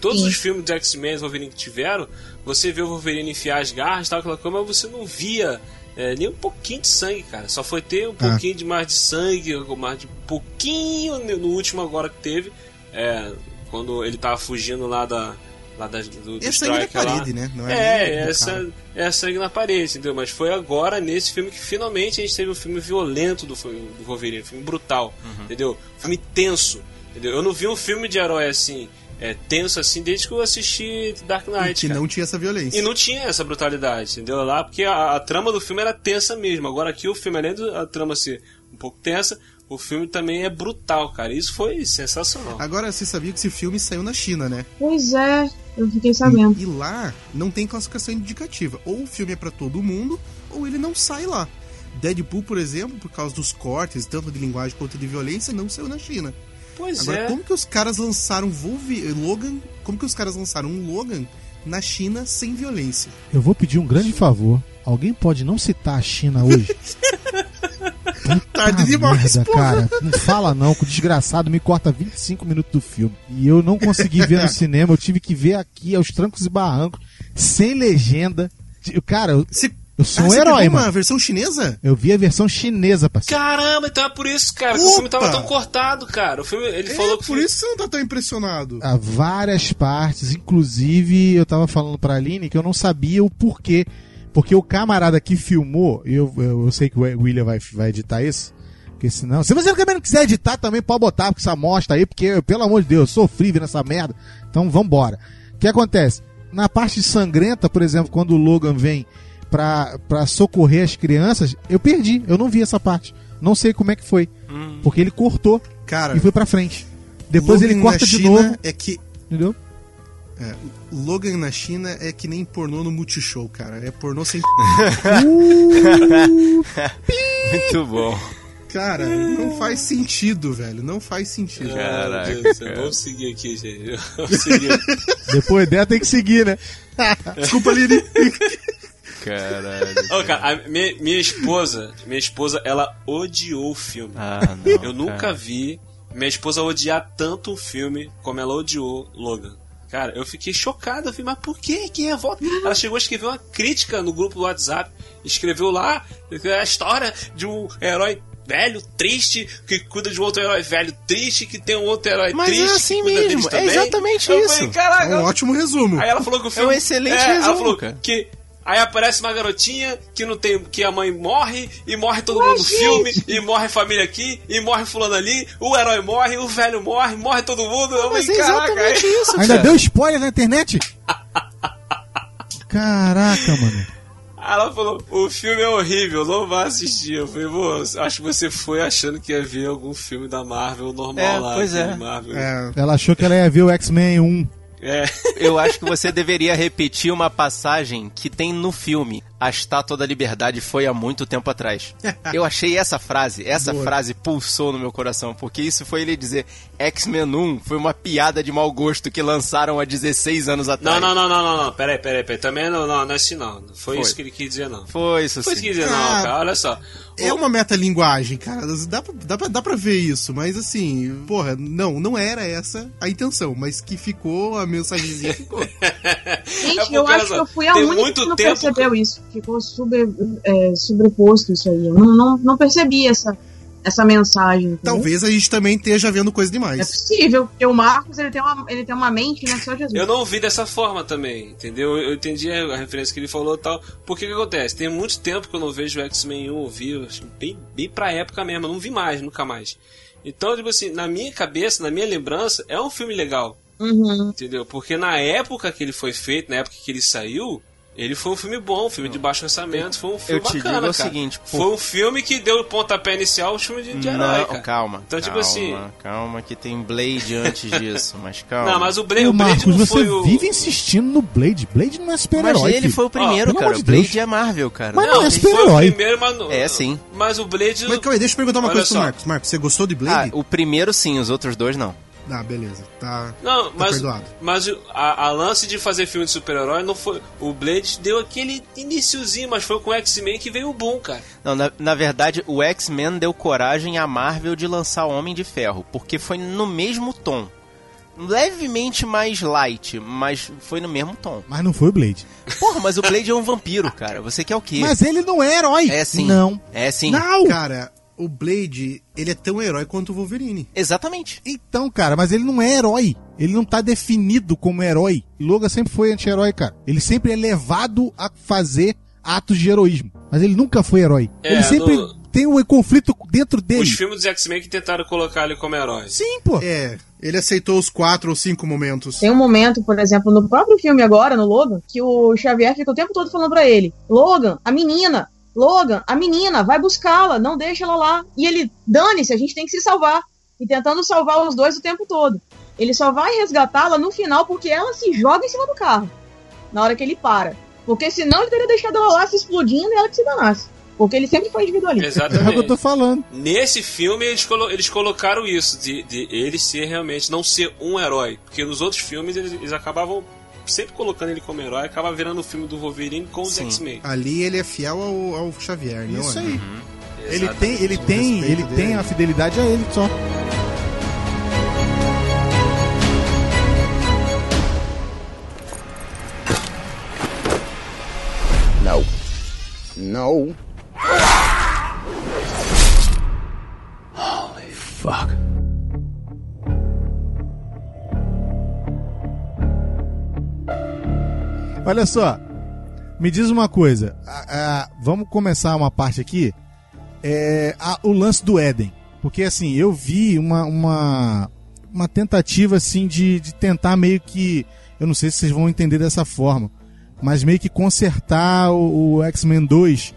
Todos Sim. os filmes do X-Men e Wolverine que tiveram, você vê o Wolverine enfiar as garras e tal, aquela coisa, mas você não via é, nem um pouquinho de sangue, cara. Só foi ter um pouquinho de mais de sangue, mais de um pouquinho no último agora que teve, é, quando ele tava fugindo lá da. Lá da, do, do É sangue na Striker lá. parede, né? Não é É, essa, cara. é sangue na parede, entendeu? Mas foi agora, nesse filme, que finalmente a gente teve um filme violento do, filme- do Wolverine, um filme brutal, entendeu? Um filme tenso, entendeu? Eu não vi um filme de herói assim, é, tenso assim, desde que eu assisti Dark E Knight, que cara. não tinha essa violência. E não tinha essa brutalidade, entendeu? Lá, porque a, a trama do filme era tensa mesmo. Agora aqui o filme, além da trama ser um pouco tensa, o filme também é brutal, cara. Isso foi sensacional. Agora, você sabia que esse filme saiu na China, né? Pois é, eu fiquei sabendo. E lá não tem classificação indicativa. Ou o filme é pra todo mundo, ou ele não sai lá. Deadpool, por exemplo, por causa dos cortes, tanto de linguagem quanto de violência, não saiu na China. Pois Agora, é. como que os caras lançaram Wolverine, Logan? Como que os caras lançaram um Logan na China sem violência? Eu vou pedir um grande favor. Alguém pode não citar a China hoje? Puta Tarde demais, merda, cara. Não fala não, que o desgraçado me corta 25 minutos do filme. E eu não consegui ver no cinema, eu tive que ver aqui aos trancos e barrancos, sem legenda. Cara, eu, Você, eu sou ah, um você herói, pegou uma mano. versão chinesa? Eu vi a versão chinesa, parceiro. Caramba, então é por isso, cara, que o filme tava tão cortado, cara. O filme, ele É, falou que por isso você não tá tão impressionado. a várias partes, inclusive eu tava falando pra Aline que eu não sabia o porquê. Porque o camarada que filmou, eu, eu, eu sei que o William vai, vai editar isso, porque senão. Se você também não quiser editar, também pode botar essa amostra aí, porque, pelo amor de Deus, eu sofri vendo essa merda. Então vambora. O que acontece? Na parte sangrenta, por exemplo, quando o Logan vem pra, pra socorrer as crianças, eu perdi, eu não vi essa parte. Não sei como é que foi. Porque ele cortou Cara, e foi pra frente. Depois Logan ele corta na de China novo, É que entendeu? Logan na China é que nem pornô no Multishow, cara. É pornô sem. Muito bom. Cara, não faz sentido, velho. Não faz sentido. Caraca, cara. Vamos seguir aqui, gente. Vamos seguir. Depois dela tem que seguir, né? Desculpa, Lili. Caralho. Ô, cara, a minha, minha esposa, minha esposa, ela odiou o filme. Ah, não. Eu nunca cara. vi minha esposa odiar tanto um filme como ela odiou Logan. Cara, eu fiquei chocado. Eu falei, mas por que que revolta? Ela chegou a escrever uma crítica no grupo do WhatsApp. Escreveu lá a história de um herói velho, triste, que cuida de um outro herói velho, triste, que tem um outro herói Mas é triste. assim que cuida mesmo, é exatamente Eu isso. Falei, Caraca, É um ótimo resumo. Aí ela falou que o filme um excelente é, Ela resumo, falou cara. que aí aparece uma garotinha que não tem que a mãe morre e morre todo mundo no filme e morre a família aqui e morre fulano ali, o herói morre, o velho morre, morre todo mundo. Eu Mas é falei, caraca, exatamente aí- isso, Ainda cara. deu spoiler na internet? Caraca, mano. Ela falou, o filme é horrível, não vá assistir. Eu falei, "Pô, acho que você foi achando que ia ver algum filme da Marvel normal É, lá. pois é. Marvel. É, Ela achou que ela ia ver o X-Men 1. É. Eu acho que você deveria repetir uma passagem que tem no filme. A Estátua da Liberdade foi há muito tempo atrás. Eu achei essa frase, essa Boa. frase pulsou no meu coração, porque isso foi ele dizer X-Men 1 foi uma piada de mau gosto que lançaram há 16 anos atrás. Não, não, não, não, não, não. Peraí, peraí, peraí. Também não, não, não é assim não. Foi, Foi. isso que ele quis dizer, não. Foi isso Foi isso que ele quis dizer, Ah, não, cara. Olha só. é uma metalinguagem, cara. Dá pra, dá, pra, dá pra ver isso, mas assim, porra, não, não era essa a intenção, mas que ficou, a mensagenzinha ficou. Gente, É eu acho que eu fui a tem única que não percebeu isso. Ficou sobre, é, sobreposto isso aí. Eu não, não, não percebi essa, essa mensagem. entendeu? Talvez a gente também esteja vendo coisa É demais. possível, porque o Marcos ele tem uma, ele tem uma mente, né? Só Jesus. Eu não vi dessa forma também, entendeu? Eu entendi a referência que ele falou e tal. Porque que acontece? Tem muito tempo que eu não vejo o X-Men 1, eu vi bem, bem pra época mesmo, eu não vi mais, nunca mais. Então, tipo assim, na minha cabeça, na minha lembrança, é um filme legal, Uhum. entendeu? Porque na época que ele foi feito, na época que ele saiu, ele foi um filme bom, um filme de baixo orçamento, foi um filme Eu te bacana, digo o seguinte, pô- Foi um filme que deu o pontapé inicial ao filme de, de herói, Não, cara. calma. Então, tipo calma, assim- Calma, que tem Blade antes disso, mas calma. Não, mas o, Bla Ô, o Blade Marcos, não você foi o... vive insistindo no Blade. Blade não é Mas super-herói. ele filho. foi o primeiro, pelo cara. de Blade Deus. é Marvel, cara. Mas não é ele foi super-herói. o primeiro, mas... não- É, sim. Mas o Blade... Mas calma aí, deixa eu perguntar uma Olha coisa pro só. Marcos. Marcos, você gostou de Ah, Blade? o primeiro sim, os outros dois não. Ah, beleza. Tá, Não, tá mas, perdoado. mas o- a, a lance de fazer filme de super-herói não foi. O Blade deu aquele iniciozinho, mas foi com o X-Men que veio o boom, cara. Não, na, na verdade, o X-Men deu coragem à Marvel de lançar o Homem de Ferro, porque foi no mesmo tom. Levemente mais light, mas foi no mesmo tom. Mas não foi o Blade. Porra, mas o Blade é um vampiro, cara. Você quer o quê? Mas ele não é herói. É sim. Não. É sim. Não! Cara, o Blade, ele é tão herói quanto o Wolverine. Exatamente. Então, cara, mas ele não é herói. Ele não tá definido como herói. Logan sempre foi anti-herói, cara. Ele sempre é levado a fazer atos de heroísmo. Mas ele nunca foi herói. É, ele sempre no- tem um conflito dentro dele. Os filmes dos X-Men que tentaram colocar ele como herói. Sim, pô. É, ele aceitou os quatro ou cinco momentos. Tem um momento, por exemplo, no próprio filme agora, no Logan, que o Xavier fica o tempo todo falando pra ele: Logan, a menina, Logan, a menina, vai buscá-la, não deixa ela lá. E ele, dane-se, a gente tem que se salvar. E tentando salvar os dois o tempo todo. Ele só vai resgatá-la no final porque ela se joga em cima do carro. Na hora que ele para. Porque senão ele teria deixado ela lá se explodindo e ela que se danasse. Porque ele sempre foi individualista. É o que eu tô Exatamente. falando. Nesse filme eles, colo- eles colocaram isso, de, de ele ser realmente, não ser um herói. Porque nos outros filmes eles, eles acabavam sempre colocando ele como herói, acaba virando o filme do Wolverine com os. X-Men. Ali ele é fiel ao, ao Xavier, não Isso é? aí. Ele Exatamente. tem, ele tem, ele tem dele. a fidelidade a ele só. No. No. Fuck. Olha só, me diz uma coisa. vamos começar uma parte aqui. É, o lance do Éden. Porque assim, eu vi uma, uma, uma tentativa assim de, de tentar meio que. Eu não sei se vocês vão entender dessa forma. Mas meio que consertar o, o X-Men 2.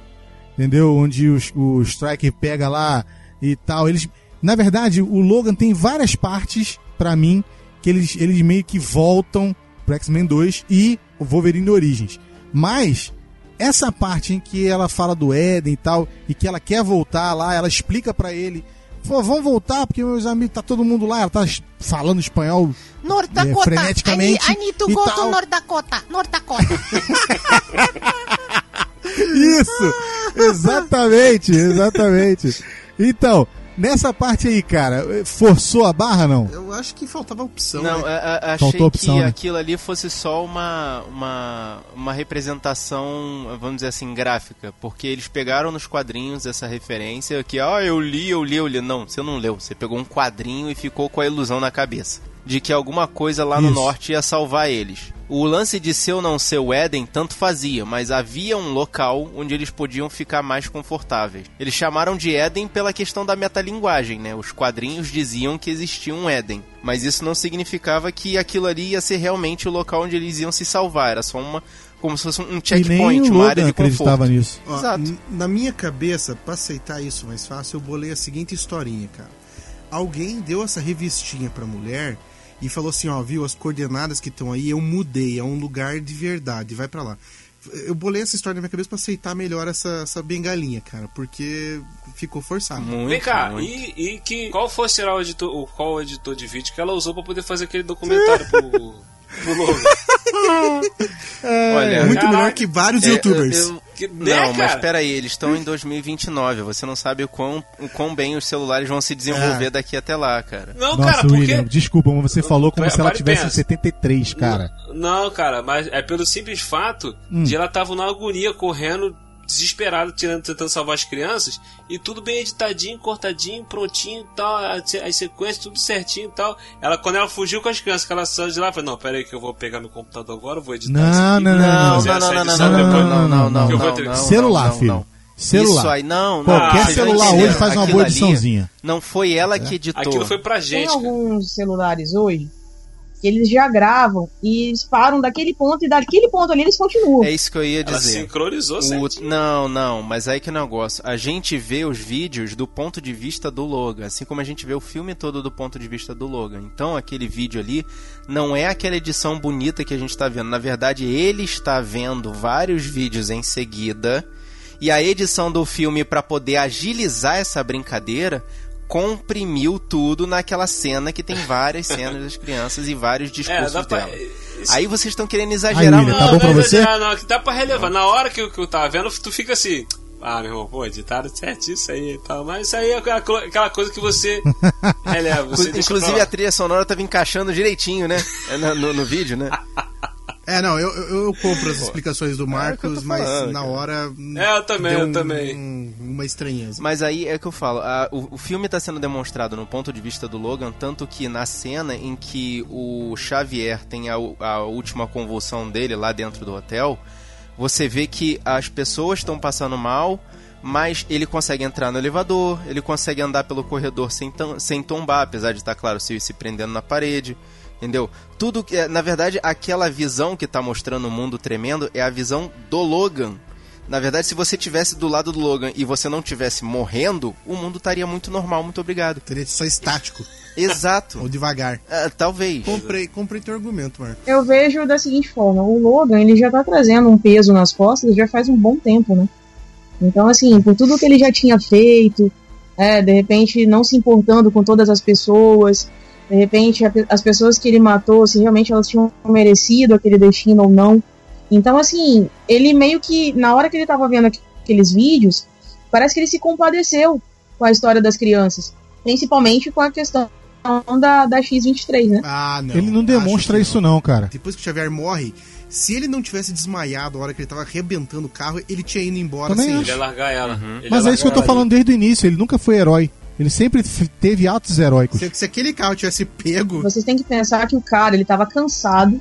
Entendeu? Onde o Striker pega lá e tal. Eles. Na verdade, o Logan tem várias partes, pra mim, que eles, eles meio que voltam pro X-Men 2 e o Wolverine Origins. Mas essa parte em que ela fala do Éden e tal, e que ela quer voltar lá, ela explica pra ele, pô, vamos voltar porque meus amigos, tá todo mundo lá, ela tá falando espanhol North é, Dakota. freneticamente I, need, I need to go tal. to North Dakota. North Dakota. Isso! Exatamente, exatamente. Então, nessa parte aí, cara, forçou a barra não? Eu acho que faltava opção. Não, né? a- a- achei Faltou opção, que né? aquilo ali fosse só uma, uma, uma representação, vamos dizer assim, gráfica. Porque eles pegaram nos quadrinhos essa referência que, ah, eu li, eu li, eu li. Não, você não leu. Você pegou um quadrinho e ficou com a ilusão na cabeça. De que alguma coisa lá no Isso. norte ia salvar eles. O lance de ser ou não ser o Éden tanto fazia, mas havia um local onde eles podiam ficar mais confortáveis. Eles chamaram de Éden pela questão da metalinguagem, né? Os quadrinhos diziam que existia um Éden, mas isso não significava que aquilo ali ia ser realmente o local onde eles iam se salvar. Era só uma como se fosse um e checkpoint, o uma área de acreditava conforto. nisso. Ó, Exato. Na minha cabeça, pra aceitar isso mais fácil, eu bolei a seguinte historinha, cara. Alguém deu essa revistinha pra mulher e falou assim, ó, viu, as coordenadas que estão aí, eu mudei, é um lugar de verdade, vai pra lá. Eu bolei essa história na minha cabeça pra aceitar melhor essa, essa bengalinha, cara, porque ficou forçado. Muito, Vem cá, muito. e, e que, qual fosse será o editor, o, qual o editor de vídeo que ela usou pra poder fazer aquele documentário pro, pro Logan? Olha, Muito Caraca. melhor que vários É, youtubers. eu- eu- Que- né, Não, mas cara? peraí, eles estão em 2029. Você não sabe o quão, o quão bem os celulares vão se desenvolver É. daqui até lá, cara. Não, Nossa, cara, porque. William, desculpa, mas você falou como Para- se ela tivesse em pensa. 73, cara. Não, cara, mas é pelo simples fato Hum. de ela tava numa agonia, correndo, desesperada, tirando, tentando salvar as crianças, e tudo bem editadinho, cortadinho, prontinho tal, as sequências, tudo certinho e tal. Ela, quando ela fugiu com as crianças, que ela saiu de lá, falou, não, pera aí que eu vou pegar meu computador agora, vou editar Não, isso aqui. não, não, não. não, não, não, não, não, não, não, não, não, não, Celular, não, filho. não. Celular. Isso aí, não, Qualquer não, vocês não celular hoje faz uma boa ediçãozinha. Não foi ela que editou. Aquilo foi pra Tem gente. cara. alguns celulares hoje que eles já gravam e eles param daquele ponto e daquele ponto ali eles continuam. É isso que eu ia Ela dizer. sincronizou O- certinho. Não, não, mas aí que é o negócio. A gente vê os vídeos do ponto de vista do Logan, assim como a gente vê o filme todo do ponto de vista do Logan. Então, aquele vídeo ali não é aquela edição bonita que a gente tá vendo. Na verdade, ele está vendo vários vídeos em seguida. E a edição do filme, para poder agilizar essa brincadeira, comprimiu tudo naquela cena que tem várias cenas das crianças e vários discursos dá pra- dela. Aí vocês estão querendo Aí, exagerar William, muito. tá bom pra não é você? exagerar, Não, que dá pra relevar. Na hora que, eu- que eu tava vendo, tu fica assim. Ah, meu irmão, pô, editaram certo isso aí e tal. Mas isso aí é aquela, co- aquela coisa que você releva. Você Inclusive pra a trilha sonora tava encaixando direitinho, né? É, No, no- no vídeo, né? É, não, eu, eu, eu compro as explicações do É eu Marcos, tô mas falando, na cara. hora. É, eu também, deu eu um- também. um- uma estranheza. Mas aí é que eu falo, a- o, o filme está sendo demonstrado no ponto de vista do Logan, tanto que na cena em que o Xavier tem a, a última convulsão dele lá dentro do hotel, você vê que as pessoas estão passando mal, mas ele consegue entrar no elevador, ele consegue andar pelo corredor sem, sem tombar, apesar de estar, claro, se, se prendendo na parede. Entendeu? Tudo que. é, Na verdade, aquela visão que tá mostrando o mundo tremendo é a visão do Logan. Na verdade, se você tivesse do lado do Logan e você não tivesse morrendo, o mundo estaria muito normal, muito obrigado. Teria só estático. Exato. Ou devagar. Ah, talvez. Comprei, comprei teu argumento, Marcos. Eu vejo da seguinte forma, o Logan, ele já tá trazendo um peso nas costas já faz um bom tempo, né? Então, assim, por tudo que ele já tinha feito, é, de repente não se importando com todas as pessoas, de repente as pessoas que ele matou, se realmente elas tinham merecido aquele destino ou não. Então, assim, ele meio que, na hora que ele tava vendo aqu- aqueles vídeos, parece que ele se compadeceu com a história das crianças. Principalmente com a questão da, da X-23, né? Ah, não. Ele não demonstra que isso não, cara. Depois que o Xavier morre, se ele não tivesse desmaiado a hora que ele tava arrebentando o carro, ele tinha ido embora Também sem acho. Ele ia largar ela. Ele Mas é isso que eu tô falando desde o início, ele nunca foi herói. Ele sempre teve atos heróicos. Se, se aquele carro tivesse pego. Vocês têm que pensar que o cara, ele tava cansado,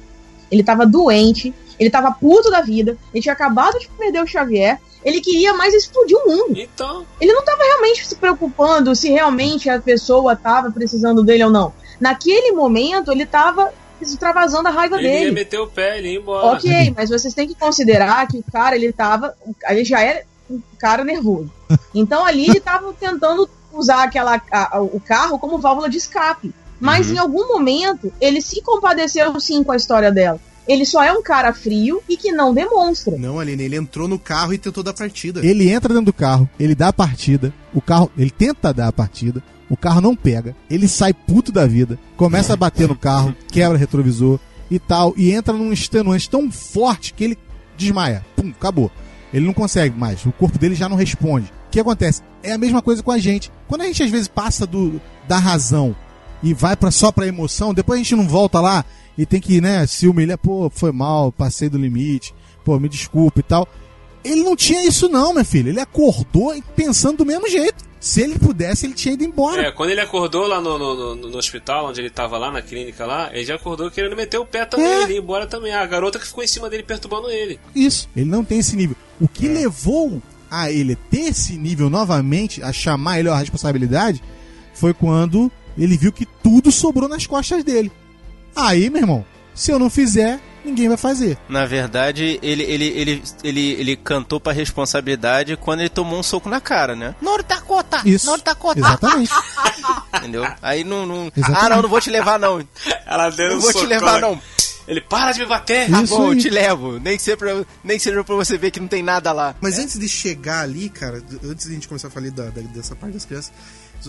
ele tava doente, ele tava puto da vida, ele tinha acabado de perder o Xavier, ele queria mais explodir o mundo. Então, Ele não tava realmente se preocupando se realmente a pessoa tava precisando dele ou não. Naquele momento, ele tava extravasando a raiva ele dele. meter o pé, ele ia embora. Ok, mas vocês têm que considerar que o cara, ele tava. Ele já era um cara nervoso. Então ali ele tava tentando usar aquela, a- a- o carro como válvula de escape. Mas Uhum. em algum momento ele se compadeceu sim com a história dela. Ele só é um cara frio e que não demonstra. Não, Aline, ele entrou no carro e tentou dar partida. Ele entra dentro do carro, ele dá a partida, o carro, ele tenta dar a partida, o carro não pega, ele sai puto da vida, começa a bater no carro, quebra retrovisor e tal, e entra num extenuante tão forte que ele desmaia. Pum, acabou. Ele não consegue mais, o corpo dele já não responde. O que acontece? É a mesma coisa com a gente. Quando a gente às vezes passa do, da razão e vai pra, só pra emoção, depois a gente não volta lá e tem que, né, se humilhar, pô, foi mal, passei do limite, pô, me desculpa e tal. Ele não tinha isso não, meu filho. Ele acordou pensando do mesmo jeito. Se ele pudesse, ele tinha ido embora. É, quando ele acordou lá no, no, no- no hospital, onde ele tava lá, na clínica lá, ele já acordou querendo meter o pé também, É. ele ia embora também. A garota que ficou em cima dele perturbando ele. Isso. Ele não tem esse nível. O que levou a ele ter esse nível novamente, a chamar ele à responsabilidade, foi quando ele viu que tudo sobrou nas costas dele. Aí, meu irmão, se eu não fizer, ninguém vai fazer. Na verdade, ele, ele, ele, ele, ele cantou pra responsabilidade quando ele tomou um soco na cara, né? North Dakota! Isso. North Dakota! Exatamente. Entendeu? Aí não. não... Ah, não, não vou te levar, não. Ela deu Não um vou te levar, não. Ele para de me bater. Tá Isso bom, eu aí. te levo. Nem que, seja pra, nem que seja pra você ver que não tem nada lá. Mas antes de chegar ali, cara, antes de a gente começar a falar da- da- dessa parte das crianças,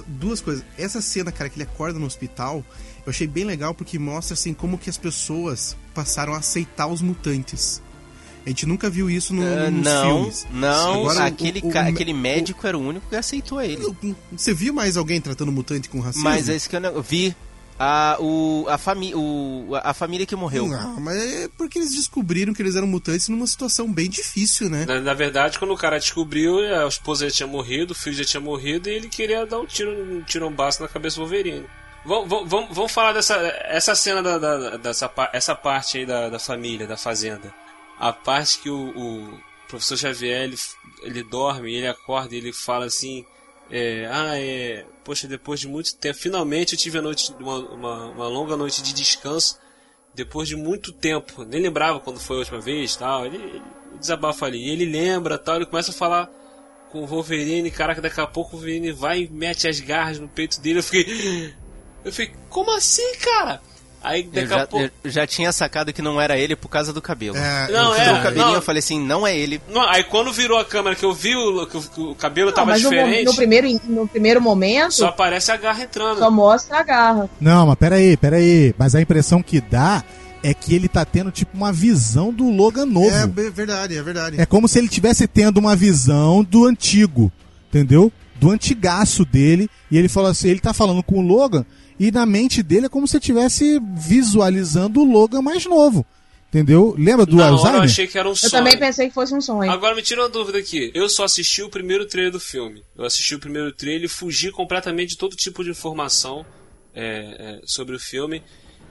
duas coisas. Essa cena, cara, que ele acorda no hospital, eu achei bem legal porque mostra assim como que as pessoas passaram a aceitar os mutantes. A gente nunca viu isso no, Ah, nos não, filmes. não. Agora, o- aquele, o- o- aquele médico era o único que aceitou ele. Você viu mais alguém tratando mutante com racismo? Mas é isso que eu não- vi. A, o, a, fami, o, a família que morreu. Não, mas é porque eles descobriram que eles eram mutantes numa situação bem difícil, né? Na, na verdade, quando o cara descobriu, a esposa já tinha morrido, o filho já tinha morrido e ele queria dar um tiro, um tirombaço na cabeça do Wolverine. Vamos, vamos, falar dessa essa cena da, da- dessa essa parte aí da, da família, da fazenda. A parte que o, o professor Xavier ele, ele dorme, ele acorda e ele fala assim: é, Ah, é. Poxa, depois de muito tempo, finalmente eu tive a noite, uma, uma, uma longa noite de descanso. Depois de muito tempo, nem lembrava quando foi a última vez tal. Ele, ele desabafa ali. Ele lembra tal, ele começa a falar com o Wolverine, cara, que daqui a pouco o Wolverine vai e mete as garras no peito dele. Eu fiquei. Eu fiquei, como assim, cara? Aí Eu daqui já, a pouco. eu já tinha sacado que não era ele por causa do cabelo. É, Não, é, o cabelinho, não. eu falei assim, não é ele. Não, aí quando virou a câmera que eu vi o, que o, que o cabelo Não, tava mas no, diferente, no primeiro, no primeiro momento, só só, aparece a garra entrando. mostra a garra. Não, mas peraí, peraí. Mas a impressão que dá é que ele tá tendo tipo uma visão do Logan novo. É be- verdade, é verdade. É como se ele tivesse tendo uma visão do antigo, entendeu? Do antigaço dele. E ele fala assim, ele tá falando com o Logan e na mente dele é como se estivesse visualizando o Logan mais novo. Entendeu? Lembra do Na hora eu Alzheimer? achei que era um Eu sonho. também pensei que fosse um sonho. Agora me tira uma dúvida aqui. Eu só assisti o primeiro trailer do filme. Eu assisti o primeiro trailer e fugi completamente de todo tipo de informação é, é, sobre o filme.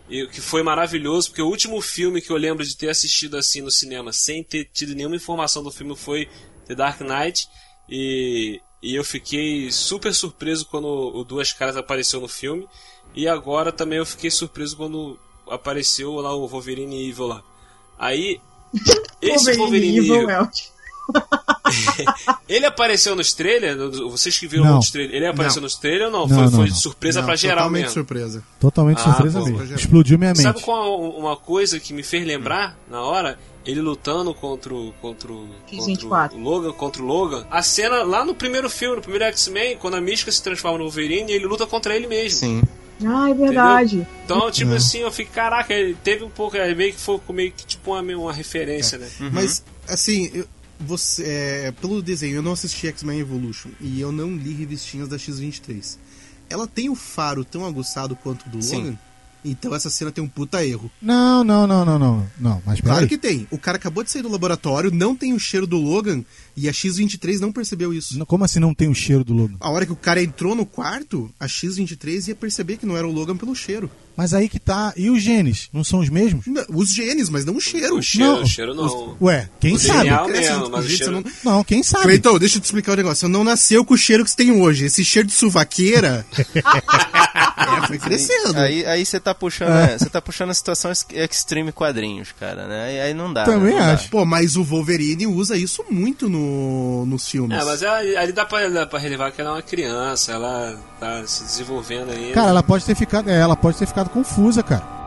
E o que foi maravilhoso, porque o último filme que eu lembro de ter assistido assim no cinema sem ter tido nenhuma informação do filme foi The Dark Knight. E, e eu fiquei super surpreso quando o Duas Caras apareceu no filme. E agora também eu fiquei surpreso quando apareceu lá o Wolverine Evil lá. Aí, esse Wolverine, Evil Evil, é ele apareceu nos trailers? Vocês que viram Não. outros trailers, ele apareceu Não. nos trailers ou não? Não, foi não, foi não. surpresa Não, pra geral totalmente mesmo. surpresa. Totalmente Ah, surpresa mesmo. pô. Explodiu minha mente. Sabe qual uma coisa que me fez lembrar na hora? Ele lutando contra o, contra o, contra X-24. o Logan, contra o Logan. A cena lá no primeiro filme, no primeiro X-Men, quando a Mística se transforma no Wolverine, ele luta contra ele mesmo. Sim. Ah, é verdade. Então, tipo É. assim, eu fiquei, caraca, teve um pouco, é, meio que foi meio que tipo uma, uma referência, né? Mas, assim, eu- você, é, pelo desenho, eu não assisti X-Men Evolution e eu não li revistinhas da X-23. Ela tem o faro tão aguçado quanto o do Sim. Logan? Então essa cena tem um puta erro. Não, não, não, não, não. Não, mas. Claro que tem. O cara acabou de sair do laboratório, não tem o cheiro do Logan e a X-23 não percebeu isso. Não, Como assim não tem o cheiro do Logan? A hora que o cara entrou no quarto, a X-23 ia perceber que não era o Logan pelo cheiro. Mas aí que tá. E os genes? Não são os mesmos? Não, Os genes, mas não o cheiro. O cheiro, Não. o cheiro não. Ué, quem O sabe? Cresce mesmo, mas o cheiro... você não- Não, quem sabe? Cleiton, deixa eu te explicar um negócio. Você não nasceu com o cheiro que você tem hoje. Esse cheiro de suvaqueira é, foi crescendo. Aí, aí você tá puxando, é, você tá puxando a situação ex- extreme quadrinhos, cara, né? Aí, aí não dá. Também né? Não dá. acho. Pô, mas o Wolverine usa isso muito no, nos filmes. É, mas ali dá pra, dá pra relevar que ela é uma criança, ela tá se desenvolvendo ainda. Cara, ela pode ter ficado. É, ela pode ter ficado confusa, cara.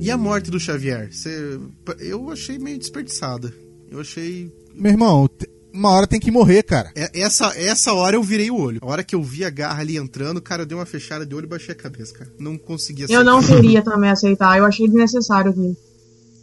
E a morte do Xavier? Você, eu achei meio desperdiçada. Eu achei. Meu irmão, uma hora tem que morrer, cara. É- Essa, essa hora eu virei o olho. A hora que eu vi a garra ali entrando, cara, eu dei uma fechada de olho e baixei a cabeça, cara. Não conseguia Eu não queria também aceitar. Eu achei desnecessário aqui.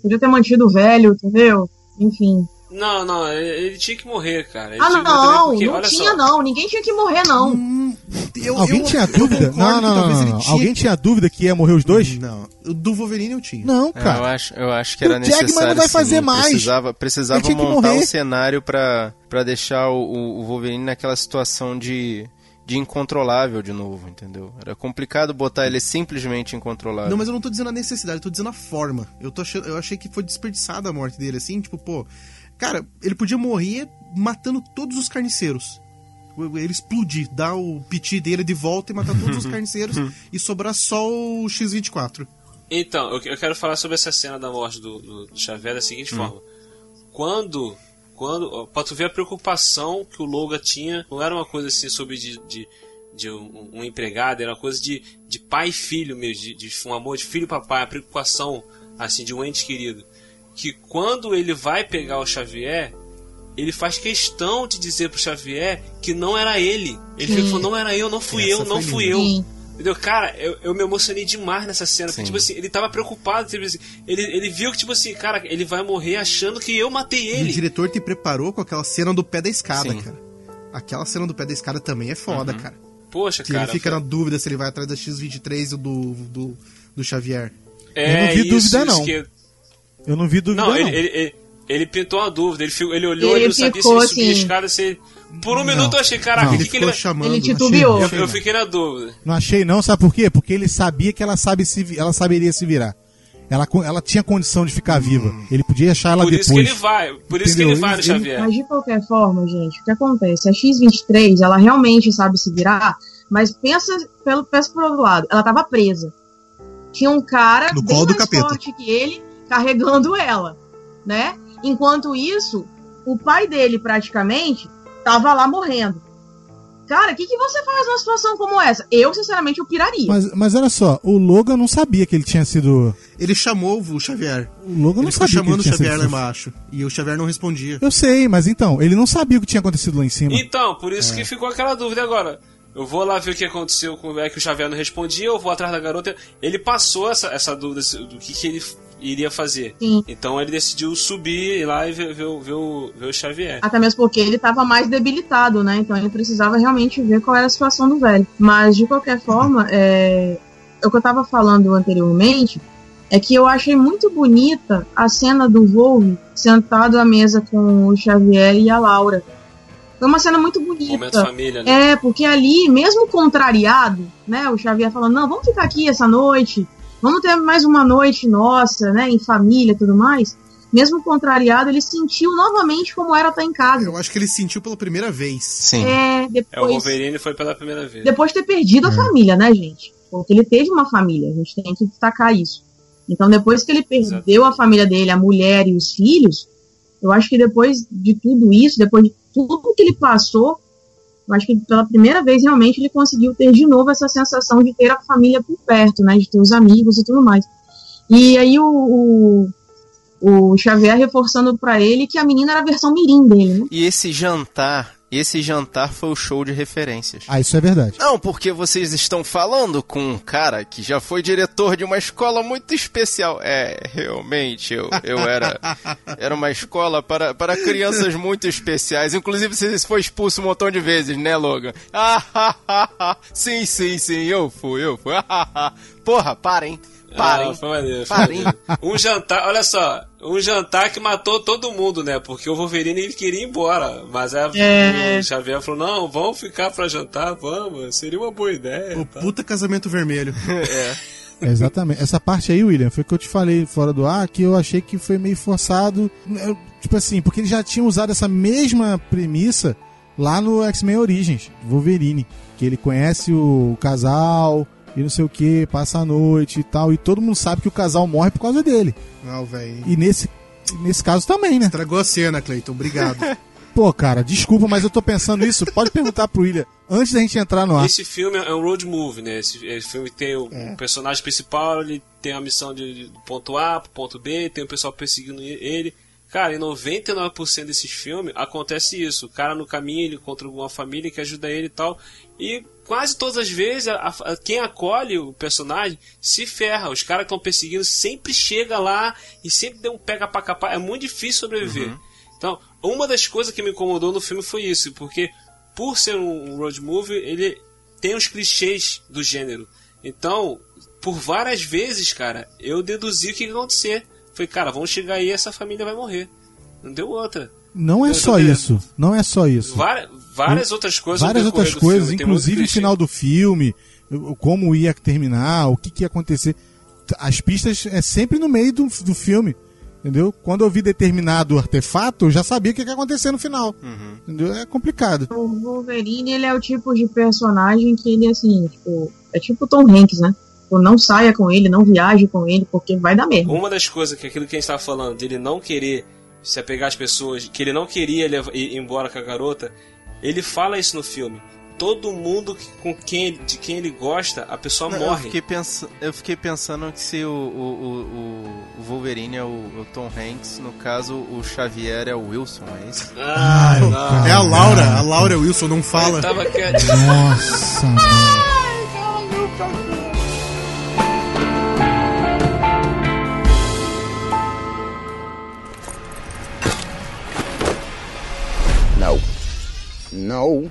Podia ter mantido o velho, entendeu? Enfim. Não, não, ele, tinha que morrer, cara. Ele Ah, que morrer não, porque, não tinha só, não. Ninguém tinha que morrer, não. Hum, eu- Alguém eu- tinha eu dúvida? Não, que não, não, não. tinha- Alguém tinha dúvida que ia morrer os dois? Não. O do Wolverine eu tinha. Não, É, eu, cara. acho, eu acho que O era Jackman necessário. não vai fazer sim. mais. Precisava, precisava que montar morrer. um cenário pra, pra deixar o, o- o Wolverine naquela situação de, de incontrolável de novo, entendeu? Era complicado botar ele simplesmente incontrolável. Não, mas eu não tô dizendo a necessidade, eu tô dizendo a forma. Eu, tô achando, eu achei que foi desperdiçada a morte dele, assim, tipo, pô. Cara, ele podia morrer matando todos os carniceiros. Ele explodir, dar o piti dele de volta e matar todos os carniceiros e sobrar só o X-24. Então, eu, quero falar sobre essa cena da morte do, do, do Xavier da seguinte Hum. forma. Quando. quando Pra tu ver a preocupação que o Logan tinha, não era uma coisa assim sobre de, de, de um, um empregado, era uma coisa de, de pai e filho mesmo, de, de um amor de filho e papai, a preocupação assim de um ente querido. Que quando ele vai pegar o Xavier, ele faz questão de dizer pro Xavier que não era ele. Ele Sim. falou, não era eu, não fui Essa eu, não fui linda. eu. Sim. Entendeu? Cara, eu, eu me emocionei demais nessa cena. Porque, tipo assim, ele tava preocupado. Tipo assim, ele, ele viu que, tipo assim, cara, ele vai morrer achando que eu matei E o ele. diretor te preparou com aquela cena do pé da escada, Sim. cara. Aquela cena do pé da escada também é foda, cara. Poxa, Que cara. ele fica foi- na dúvida se ele vai atrás da X-23 ou do, do, do Xavier. É, Eu não vi isso, dúvida, isso não. que- Eu não vi dúvida, Não, não. ele, ele, ele, pintou uma dúvida. Ele, ele olhou, Ele ele não sabia se ficou ele subia a assim. escada, se ele... Por um Não. minuto eu achei, caraca, o Ele que, que ele vai... chamando. Ele titubeou. Eu, Achei- eu fiquei na dúvida. Não achei não, sabe por quê? Porque ele sabia que ela sabe se ela saberia se virar. Ela, ela tinha condição de ficar viva. Ele podia achar ela Por depois. isso que ele vai. Por isso que Entendeu? ele vai no Ele- Xavier. Mas de qualquer forma, gente, o que acontece? A X-23, ela realmente sabe se virar, Mas pensa pelo, pensa por outro lado. Ela tava presa. Tinha um cara No bem colo do mais capeta. forte que ele carregando ela, né? Enquanto isso, o pai dele praticamente tava lá morrendo. Cara, o que, que você faz numa situação como essa? Eu, sinceramente, eu piraria. Mas, mas olha só, o Logan não sabia que ele tinha sido. Ele chamou o Xavier. O Logan Ele não sabia que chamando ele o Xavier sido. lá embaixo. E o Xavier não respondia. Eu sei, mas então, ele não sabia o que tinha acontecido lá em cima. Então, por isso É. que ficou aquela dúvida agora. Eu vou lá ver o que aconteceu com é que o Xavier não respondia, eu vou atrás da garota. Ele passou essa, essa dúvida do que, que ele iria fazer. Sim. Então ele decidiu subir lá e ver, ver, o- ver, o, ver o Xavier. Até mesmo porque ele tava mais debilitado, né? Então ele precisava realmente ver qual era a situação do velho. Mas, de qualquer forma, é... o que eu tava falando anteriormente é que eu achei muito bonita a cena do Volve sentado à mesa com o Xavier e a Laura. Foi uma cena muito bonita. Momento família, né? É, porque ali, mesmo contrariado, né, o Xavier falando, não, vamos ficar aqui essa noite, vamos ter mais uma noite nossa, né, em família e tudo mais. Mesmo contrariado, ele sentiu novamente como era estar em casa. Eu acho que ele sentiu pela primeira vez. Sim. É, É, o depois, Wolverine foi pela primeira vez. depois de ter perdido a família, né, gente? Porque ele teve uma família, a gente tem que destacar isso. Então, depois que ele perdeu a família dele, a mulher e os filhos, eu acho que depois de tudo isso, depois de tudo que ele passou, eu acho que pela primeira vez realmente ele conseguiu ter de novo essa sensação de ter a família por perto, né? De ter os amigos e tudo mais. E aí o, o, o Xavier reforçando pra ele que a menina era a versão mirim dele, né? E esse jantar, esse jantar foi o show de referências. Ah, isso é verdade. Não, porque vocês estão falando com um cara que já foi diretor de uma escola muito especial. É, realmente, eu, eu era. Era uma escola para, para crianças muito especiais. Inclusive, você foi expulso um montão de vezes, né, Logan? Ah, sim, sim, sim, eu fui, eu fui. Porra, parem. Parem. Ah, foi maneiro, foi Parem. maneiro. Um jantar, olha só, um jantar que matou todo mundo, né? Porque o Wolverine ele queria ir embora, mas a, É. o Xavier falou: não, vamos ficar pra jantar, vamos, seria uma boa ideia. O tá? puta casamento vermelho. Exatamente. Essa parte aí, William, foi o que eu te falei fora do ar, que eu achei que foi meio forçado. Eu, tipo assim, porque eles já tinham usado essa mesma premissa lá no X-Men Origins, Wolverine. Que ele conhece o casal e não sei o que, passa a noite e tal. E todo mundo sabe que o casal morre por causa dele. Não, velho. E nesse, nesse caso também, né? Estragou a cena, Cleiton. Obrigado. Pô, cara, desculpa, mas eu tô pensando isso. Pode perguntar pro William antes da gente entrar no ar. Esse filme é um road movie, né? Esse, esse filme tem o, o personagem principal, ele tem a missão de, de do ponto A pro ponto B, tem o pessoal perseguindo ele. Cara, em 99% desses filmes acontece isso. O cara no caminho, ele encontra alguma família que ajuda ele e tal. E quase todas as vezes, a- a- quem acolhe o personagem se ferra. Os caras que estão perseguindo sempre chega lá e sempre deu um pega pra capar. É muito difícil sobreviver. Então, uma das coisas que me incomodou no filme foi isso, porque por ser um road movie, ele tem os clichês do gênero. Então, por várias vezes, cara, eu deduzi o que ia acontecer. Falei, cara, vamos chegar aí e essa família vai morrer. Não deu outra. Não é Eu só isso. Não é só isso. Várias, várias outras coisas Várias outras coisas, filme, inclusive o final do filme, como ia terminar, o que, que ia acontecer. As pistas é sempre no meio do, do filme. Entendeu? Quando eu vi determinado artefato, eu já sabia o que ia acontecer no final. Entendeu? É complicado. O Wolverine, ele é o tipo de personagem que ele, assim, tipo, é tipo o Tom Hanks, né? Tipo, não saia com ele, não viaje com ele, porque vai dar merda. Uma das coisas que aquilo que a gente tava falando, dele não querer se apegar às pessoas, que ele não queria levar, ir embora com a garota, ele fala isso no filme. Todo mundo que- com quem, de quem ele gosta, a pessoa Não, Eu morre. fiquei, pensa... eu fiquei pensando que se o, o, o, o Wolverine é o, o Tom Hanks, no caso o Xavier é o Wilson, é isso? Ah, não. É a Laura. A Laura Wilson não fala. Tava. Nossa, mano. No. No.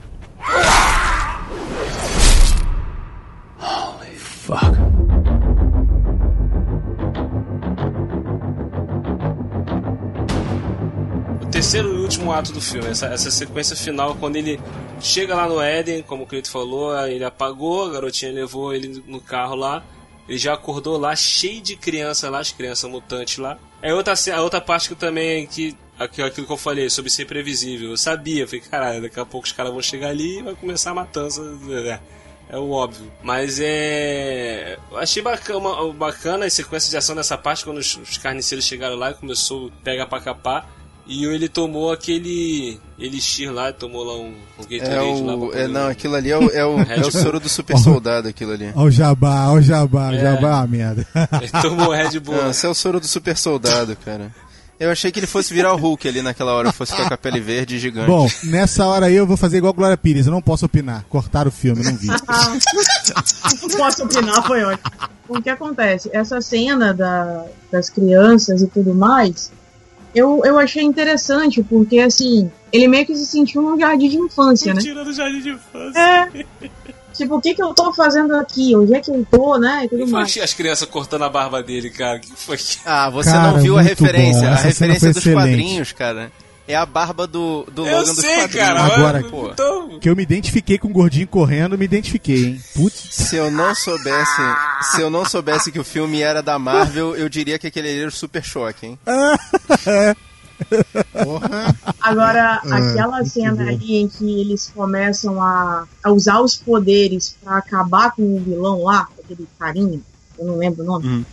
O terceiro e último ato do filme, essa, essa sequência final, quando ele chega lá no Éden, como o Cleito falou, ele apagou, a garotinha levou ele no carro lá, ele já acordou lá, cheio de criança lá, as crianças mutantes lá. É outra, a outra parte que também, que, aqui- aquilo que eu falei, sobre ser previsível, eu sabia, eu falei, caralho, daqui a pouco os caras vão chegar ali e vai começar a matança. né? É o óbvio. Mas é. Eu achei bacana, bacana a sequência de ação dessa parte quando os, os carniceiros chegaram lá e começou a pegar pra capar. E ele tomou aquele elixir lá, tomou lá um, um É Gatorade lá pra o. poder- É, não, aquilo ali é o, é o, é o soro do super soldado, aquilo ali. Ó o jabá, ó o jabá, o É. jabá é uma merda. Ele tomou Red Bull. Não, esse é o soro do super soldado, cara. Eu achei que ele fosse virar o Hulk ali naquela hora, fosse ficar com a pele verde e gigante. Bom, nessa hora aí eu vou fazer igual Glória Pires, eu não posso opinar. Cortaram o filme, não vi. Não posso opinar, foi ótimo. O que acontece? Essa cena da- das crianças e tudo mais, eu, eu achei interessante, porque assim, ele meio que se sentiu num jardim de infância, né? Tirando o jardim de infância. É. Tipo, o que que eu tô fazendo aqui? Onde é que eu tô, né? E tudo E foi mais. as crianças cortando a barba dele, cara. O que foi. Ah, você Cara, não viu a referência. A referência dos excelente. quadrinhos, cara. É a barba do, do Eu Logan dos sei, quadrinhos. cara. Agora- Pô. Então, Que eu me identifiquei com o gordinho correndo, me identifiquei, hein? Putz. Se eu não soubesse, se eu não soubesse que o filme era da Marvel, eu diria que aquele era o Super Choque, hein? Porra. Agora, Ah, aquela cena bom. ali em que eles começam a, a usar os poderes pra acabar com o vilão lá, aquele carinha, eu não lembro o nome. Hum.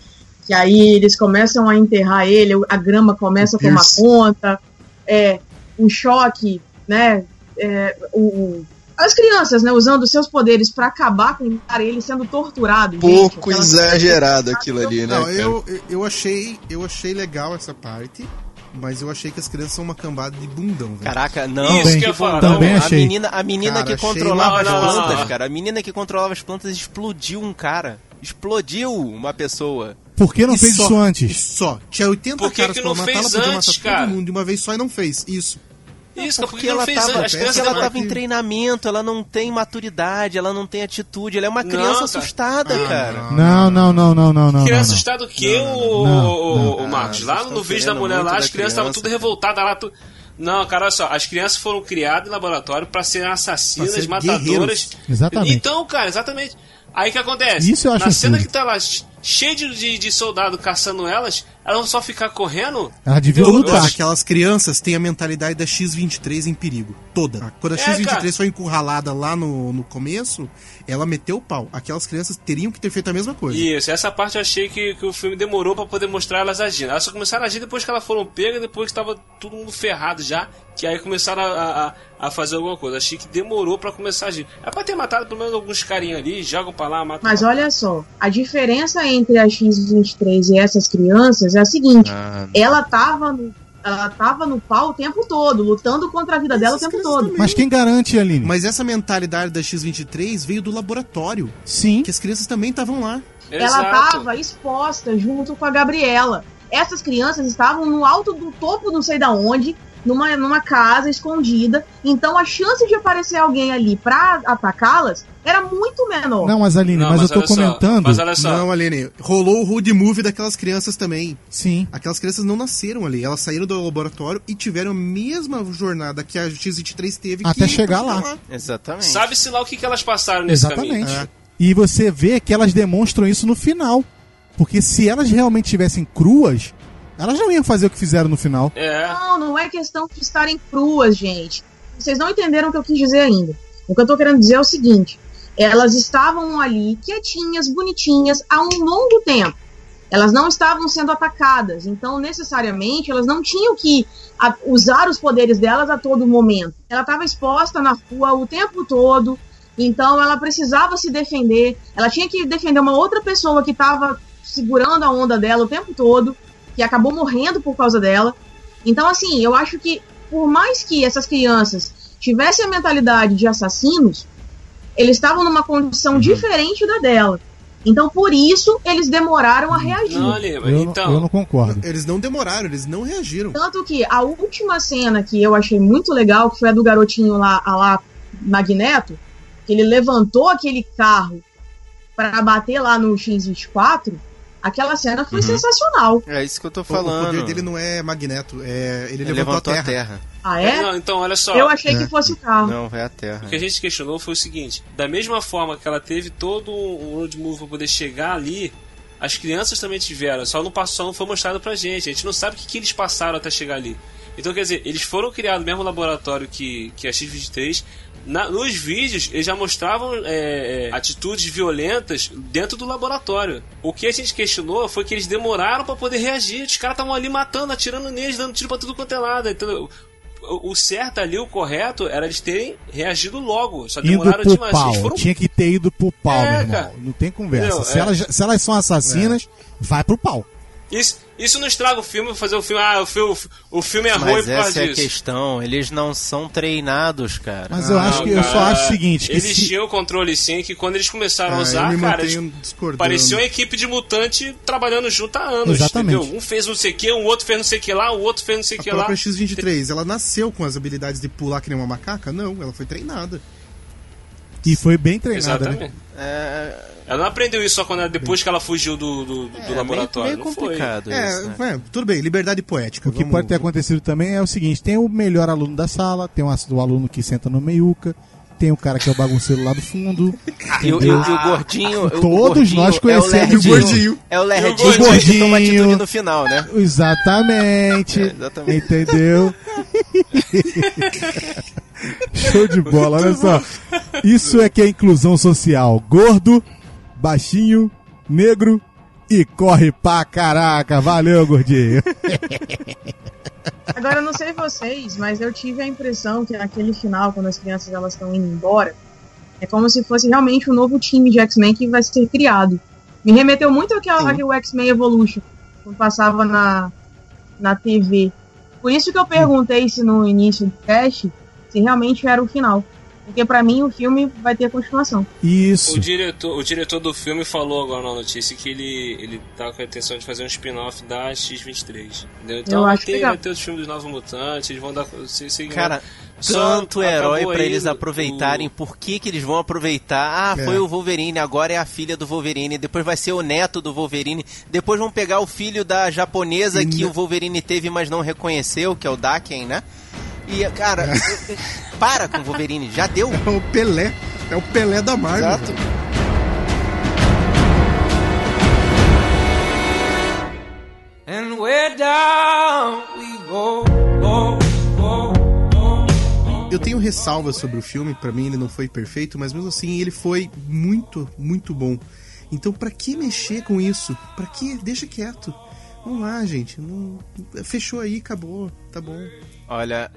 Que aí eles começam a enterrar ele, a grama começa a tomar conta, é, o choque, né? é, o, o- as crianças, né, usando seus poderes pra acabar com o cara, ele sendo torturado. gente, Pouco aquela- exagerado aquilo ali, né? Não, cara? eu, eu achei eu achei legal essa parte, mas eu achei que as crianças são uma cambada de bundão, velho. Caraca, não. Isso que eu falar. também não, a achei. menina, a menina Cara, que achei controlava as plantas, cara. A menina que controlava as plantas explodiu um cara. Explodiu uma pessoa. Por que não E fez só- isso antes? Só. Tinha 80 Por que caras que pra não matar, ela podia antes, matar cara? todo mundo de uma vez só e não fez. Isso. Isso, Porque que não ela fez tava, porque crianças ela demoram- tava em treinamento, ela não tem maturidade, ela não tem atitude, ela é uma Não, criança cara. assustada, Ah, cara. Não, não, não, não, não, não. Criança não. assustada o quê, o, Não, o- não. o Marcos? Ah, Lá no vídeo da mulher lá, as crianças estavam tudo revoltadas lá. Tu... Não, cara, olha só, as crianças foram criadas em laboratório pra serem assassinas, Pra ser matadoras. guerreiros. Exatamente. Então, cara, exatamente. Aí o que acontece? Isso eu acho Na cena absurdo. que tá lá che- cheio de, de, de soldado caçando elas, elas vão só ficar correndo? Ela devia lutar. acho- Aquelas crianças têm a mentalidade da X-23 em perigo. Toda. Quando a É, X-23 cara. foi encurralada lá no, no começo, ela meteu o pau. Aquelas crianças teriam que ter feito a mesma coisa. Isso, essa parte eu achei que, que o filme demorou pra poder mostrar elas agindo. Elas só começaram a agir depois que elas foram pegas, depois que tava todo mundo ferrado já, que aí começaram a, a, a fazer alguma coisa. Achei que demorou pra começar a agir. É pra ter matado pelo menos alguns carinhas ali, jogam pra lá, matam Mas pra lá. olha só, a diferença entre a X-23 e essas crianças é a seguinte: Ah, ela tava no, ela tava no pau o tempo todo, lutando contra a vida dela o tempo todo. também. Mas quem garante, Aline? Mas essa mentalidade da X-23 veio do laboratório. Sim. Que as crianças também estavam lá. Ela Exato. tava exposta junto com a Gabriela. Essas crianças estavam no alto do topo, não sei da onde, numa, numa casa escondida. Então a chance de aparecer alguém ali pra atacá-las era muito menor. Não, mas Aline, Não, mas, eu tô olha só, comentando. mas olha só, Não, Aline, rolou o road movie daquelas crianças também. Sim. Aquelas crianças não nasceram ali, elas saíram do laboratório e tiveram a mesma jornada que a X-23 teve Até que chegar pra lá. exatamente. sabe-se lá o que, que elas passaram nesse Exatamente. caminho. É. E você vê que elas demonstram isso no final. Porque se elas realmente tivessem cruas, elas não iam fazer o que fizeram no final. É. Não, não é questão de estarem cruas, gente. Vocês não entenderam o que eu quis dizer ainda. O que eu tô querendo dizer é o seguinte: elas estavam ali quietinhas, bonitinhas, há um longo tempo. Elas não estavam sendo atacadas, então necessariamente elas não tinham que usar os poderes delas a todo momento. Ela estava exposta na rua o tempo todo, então ela precisava se defender. Ela tinha que defender uma outra pessoa que estava segurando a onda dela o tempo todo, que acabou morrendo por causa dela. Então, assim, eu acho que por mais que essas crianças tivessem a mentalidade de assassinos, eles estavam numa condição diferente da dela. Então, por isso, eles demoraram a reagir. Não, Eu, não- então. eu não concordo. Eles não demoraram, eles não reagiram. Tanto que a última cena que eu achei muito legal, que foi a do garotinho lá, a lá Magneto, que ele levantou aquele carro pra bater lá no X24, aquela cena foi sensacional. É isso que eu tô falando. O poder dele não é magneto, é ele, Ele levantou, levantou a terra. Ah, é? Não, então, olha só. Eu achei que fosse o carro. Não, é a Terra. O que a gente questionou foi o seguinte: da mesma forma que ela teve todo um road move pra poder chegar ali, as crianças também tiveram, só não passou, não foi mostrado pra gente. A gente não sabe o que, que eles passaram até chegar ali. Então, quer dizer, eles foram criados no mesmo laboratório que, que a X-23. Na- nos vídeos, eles já mostravam é, é, atitudes violentas dentro do laboratório. O que a gente questionou foi que eles demoraram pra poder reagir. Os caras estavam ali matando, atirando neles, dando tiro pra tudo quanto é lado. Então, o, certo ali, o correto, era eles terem reagido logo. Só demoraram demais. pau. Foram Tinha que ter ido pro pau, É, meu irmão. cara. Não tem conversa. Entendeu? Se, É. elas, se elas são assassinas, vai pro pau. Isso, isso não estraga o filme, fazer o filme. Ah, o filme, o filme é ruim Mas por causa essa é a disso. questão, eles não são treinados, cara. Mas eu acho que eu só acho o seguinte, que eles se- tinham o controle sim, que quando eles começaram a Ah, eu usar, cara, parecia uma equipe de mutante trabalhando junto há anos. Exatamente. Entendeu? Um fez não sei o que, um outro fez não sei o que lá, o outro fez não sei o A que lá. própria X-23, ela nasceu com as habilidades de pular que nem uma macaca? Não, ela foi treinada. E foi bem treinada, né? É, Ela não aprendeu isso só quando ela- depois que ela fugiu do, do, do é laboratório. meio, meio não foi. complicado É, isso, né? é, tudo bem, liberdade poética. O que vamos- pode ter acontecido também é o seguinte: tem o melhor aluno da sala, tem o, o aluno que senta no meiuca, tem o cara que é o bagunceiro lá do fundo. E, o- e o- e o gordinho. o Todos gordinho nós conhecemos é o o gordinho. É o lerdinho E o que toma gordinho. atitude no final, né? Exatamente. É, exatamente. Entendeu? Show de bola, olha só. Isso é que é inclusão social. Gordo, baixinho, negro e corre pra caraca. Valeu, gordinho. Agora, eu não sei vocês, mas eu tive a impressão que naquele final, quando as crianças elas estão indo embora, é como se fosse realmente um novo time de X-Men que vai ser criado. Me remeteu muito àquela, àquele X-Men Evolution, que passava na, na TV. Por isso que eu perguntei se no início do teste se realmente era o final. Porque pra mim o filme vai ter continuação. Isso. O diretor, o diretor do filme falou agora na notícia que ele, ele tá com a intenção de fazer um spin-off da X-23. Entendeu? Então Eu vai acho ter, legal. vai ter os filmes dos Novos Mutantes, eles vão dar. Se, se, Cara, Só tanto herói aí eles o- aproveitarem. Por que, que eles vão aproveitar? Ah, É. foi o Wolverine, agora é a filha do Wolverine. Depois vai ser o neto do Wolverine. Depois vão pegar o filho da japonesa E que o Wolverine teve, mas não reconheceu, que é o Daken, né? E, cara, para com o Wolverine, já deu. É o Pelé. É o Pelé da Marvel. Exato. And we're down we go, go, go, go. Eu tenho ressalvas sobre o filme, pra mim ele não foi perfeito, mas mesmo assim ele foi muito, muito bom. Então pra que mexer com isso? Pra que? Deixa quieto. Vamos lá, gente. Não... Fechou aí, acabou. Tá bom. Olha,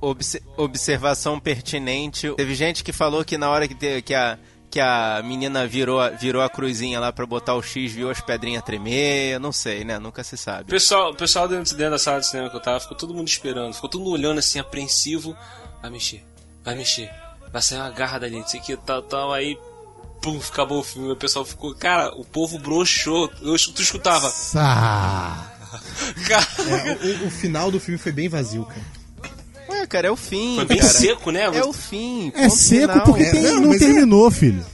obse- observação pertinente. Teve gente que falou que na hora que, que a, que a menina virou, a- virou a cruzinha lá pra botar o X, viu as pedrinhas tremer. Não sei, né? Nunca se O sabe. pessoal, o pessoal dentro, dentro da sala de cinema que eu tava, ficou todo mundo esperando, ficou todo mundo olhando assim, apreensivo. Vai mexer, vai mexer, vai sair uma garra dali, não sei o que, tal, tal, aí. Pum, acabou o filme, o pessoal ficou. Cara, o povo broxou. Eu, tu escutava. Ah, Cara, O, o final do filme foi bem vazio, cara. Ué, cara, é o fim. foi bem cara. seco, né? É o fim. é seco final. porque É, tem- não, não, é- terminou, filho.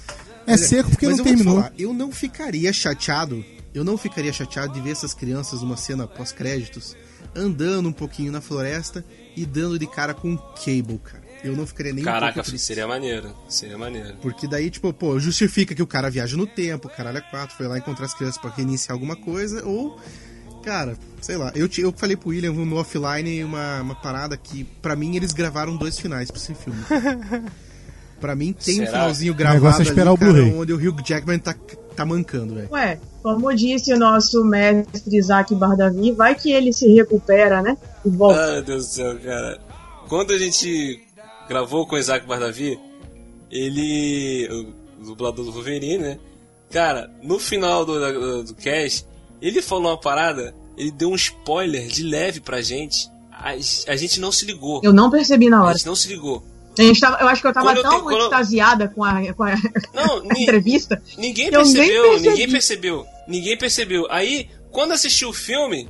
É seco porque Mas não eu vou te terminou. falar, eu não ficaria chateado. Eu não ficaria chateado de ver essas crianças numa cena pós-créditos andando um pouquinho na floresta e dando de cara com um cable, cara. Eu não ficaria nem um Caraca, pouco triste. seria maneiro. Seria maneiro. Porque daí, tipo, pô, justifica que o cara viaja no tempo, o caralho é quatro, foi lá encontrar as crianças pra reiniciar alguma coisa, ou, cara, sei lá. Eu, te- eu falei pro William no offline uma, uma parada que, pra mim, eles gravaram dois finais pra esse filme. pra mim, tem um Será? finalzinho O gravado negócio é esperar ali, o cara, onde o Hugh Jackman tá, tá mancando, velho. Ué, como disse o nosso mestre Isaac Bardavi, vai que ele se recupera, né? E volta. Deus do céu, cara. Quando a gente gravou com o Isaac Bardavi, ele. O dublador do Wolverine, né? Cara, no final do, do, do cast, ele falou uma parada, ele deu um spoiler de leve pra gente. A, a gente não se ligou. Eu não percebi na A hora. gente não se ligou. A tava, eu acho que eu tava Quando eu tão eu- extasiada com a, com a Não, ni- entrevista. Ninguém percebeu, ninguém percebeu. Ninguém percebeu. Aí, quando assisti o filme,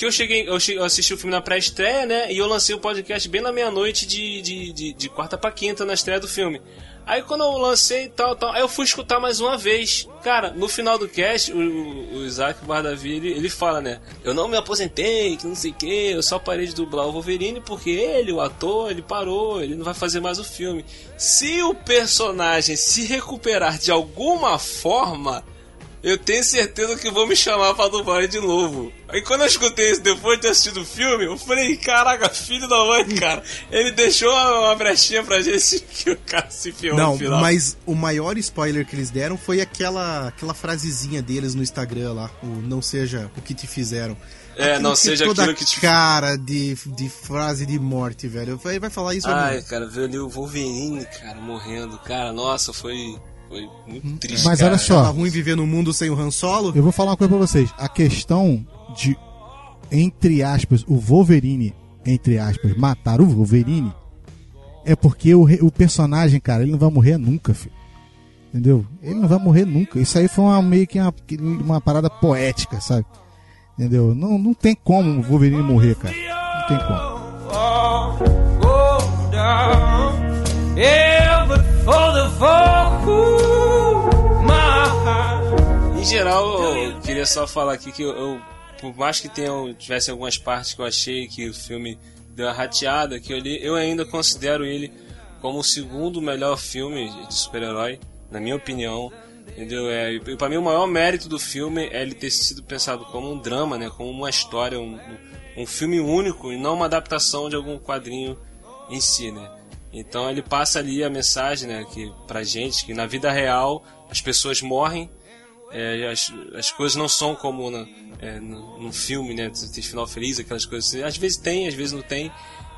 que eu cheguei, eu, che- eu assisti o filme na pré-estreia, né? E eu lancei o podcast bem na meia-noite de, de, de, de quarta pra quinta na estreia do filme. Aí quando eu lancei tal, tal, aí eu fui escutar mais uma vez. Cara, no final do cast, o, o- Isaac Bardavi, ele, ele fala, né? Eu não me aposentei, que não sei o que, eu só parei de dublar o Wolverine porque ele, o ator, ele parou, ele não vai fazer mais o filme. Se o personagem se recuperar de alguma forma, eu tenho certeza que vão me chamar pra dublar de novo. Aí quando eu escutei isso depois de ter assistido o filme, eu falei, caraca, filho da mãe, cara. Ele deixou uma, brechinha pra gente que o cara se ferrou Não, no final. mas o maior spoiler que eles deram foi aquela, aquela frasezinha deles no Instagram lá, o não seja o que te fizeram. É, não tem seja aquilo que te cara de, de frase de morte, velho. Vai, vai falar isso não? Ai, cara, ali o Wolverine, cara, morrendo. Cara, nossa, foi, foi muito triste, Mas cara. olha só. Tá ruim viver num mundo sem o Han Solo? Eu vou falar uma coisa pra vocês. A questão de, entre aspas, o Wolverine, entre aspas, matar o Wolverine, é porque o, o personagem, cara, ele não vai morrer nunca, filho. Entendeu? Ele não vai morrer nunca. Isso aí foi uma, meio que uma, uma parada poética, sabe? Entendeu? Não, não tem como o Wolverine morrer, cara. Não tem como. Em geral, eu queria só falar aqui que eu, eu- por mais que tenham, tivesse algumas partes que eu achei que o filme deu uma rateada, que eu, li, eu ainda considero ele como o segundo melhor filme de super-herói, na minha opinião. Entendeu? É, e pra mim o maior mérito do filme é ele ter sido pensado como um drama, né? Como uma história, um- um filme único e não uma adaptação de algum quadrinho em si, né? Então ele passa ali a mensagem, né, que pra gente que na vida real as pessoas morrem, é, as, as coisas não são como na, é, no, no filme, né, tem final feliz, aquelas coisas. assim. Às vezes tem, às vezes não tem,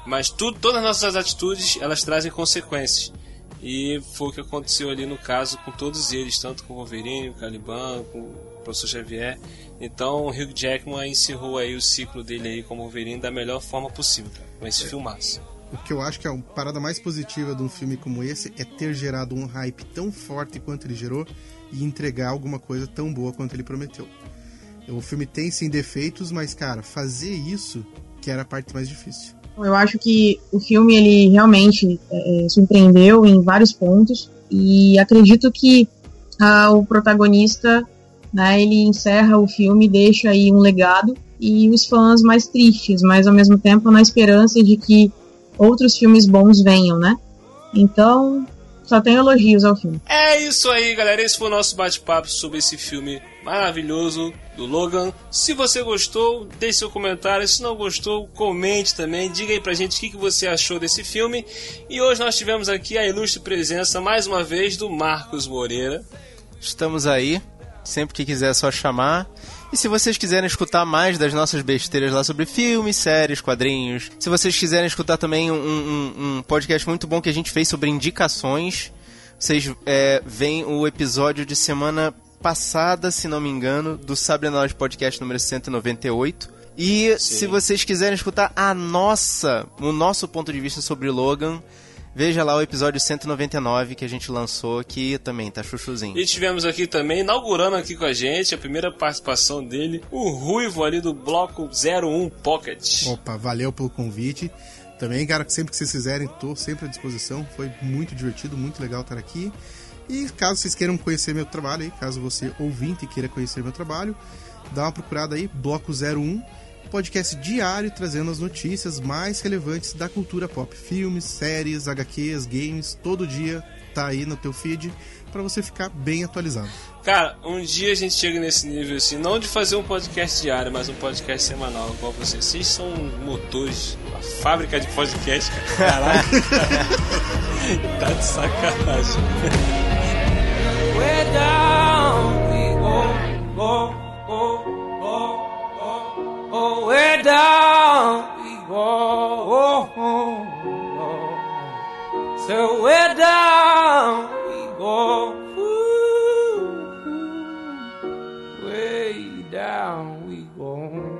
mas tudo, todas as nossas atitudes elas trazem consequências. E foi o que aconteceu ali no caso com todos eles, tanto com o Wolverine, com o Caliban, com o Professor Xavier. Então o Hugh Jackman encerrou aí o ciclo dele aí como Wolverine da melhor forma possível, com esse filmaço. O que eu acho que é a parada mais positiva de um filme como esse é ter gerado um hype tão forte quanto ele gerou e entregar alguma coisa tão boa quanto ele prometeu. O filme tem sim defeitos, mas cara, fazer isso que era a parte mais difícil. Eu acho que o filme ele realmente é, surpreendeu em vários pontos e acredito que ah, o protagonista, né, ele encerra o filme, deixa aí um legado e os fãs mais tristes, mas ao mesmo tempo na esperança de que outros filmes bons venham, né? Então, só tenho elogios ao filme. É isso aí, galera. Esse foi o nosso bate-papo sobre esse filme maravilhoso do Logan. Se você gostou, deixe seu comentário. Se não gostou, comente também. Diga aí pra gente o que que você achou desse filme. E hoje nós tivemos aqui a ilustre presença, mais uma vez, do Marcos Moreira. Estamos aí. Sempre que quiser é só chamar. E se vocês quiserem escutar mais das nossas besteiras lá sobre filmes, séries, quadrinhos, se vocês quiserem escutar também um, um- um podcast muito bom que a gente fez sobre indicações, vocês é, veem o episódio de semana passada, se não me engano, do Sabre Nós Podcast número 198. E se vocês quiserem escutar a nossa, o nosso ponto de vista sobre Logan, veja lá o episódio 199 que a gente lançou, que também tá chuchuzinho. E tivemos aqui também, inaugurando aqui com a gente, a primeira participação dele, o Ruivo ali do Bloco 01 Pocket. Opa, valeu pelo convite. Também, cara, sempre que vocês quiserem, tô sempre à disposição. Foi muito divertido, muito legal estar aqui. E caso vocês queiram conhecer meu trabalho aí, caso você ouvinte queira conhecer meu trabalho, dá uma procurada aí, Bloco 01, podcast diário trazendo as notícias mais relevantes da cultura pop. Filmes, séries, HQs, games, todo dia tá aí no teu feed para você ficar bem atualizado. Cara, um dia a gente chega nesse nível assim, não de fazer um podcast diário, mas um podcast semanal, igual vocês. Vocês são motores, uma fábrica de podcast, cara. Caraca, tá de sacanagem. Way down we go, go, go, oh, way down we go. So way down we go. Ooh, way down we go.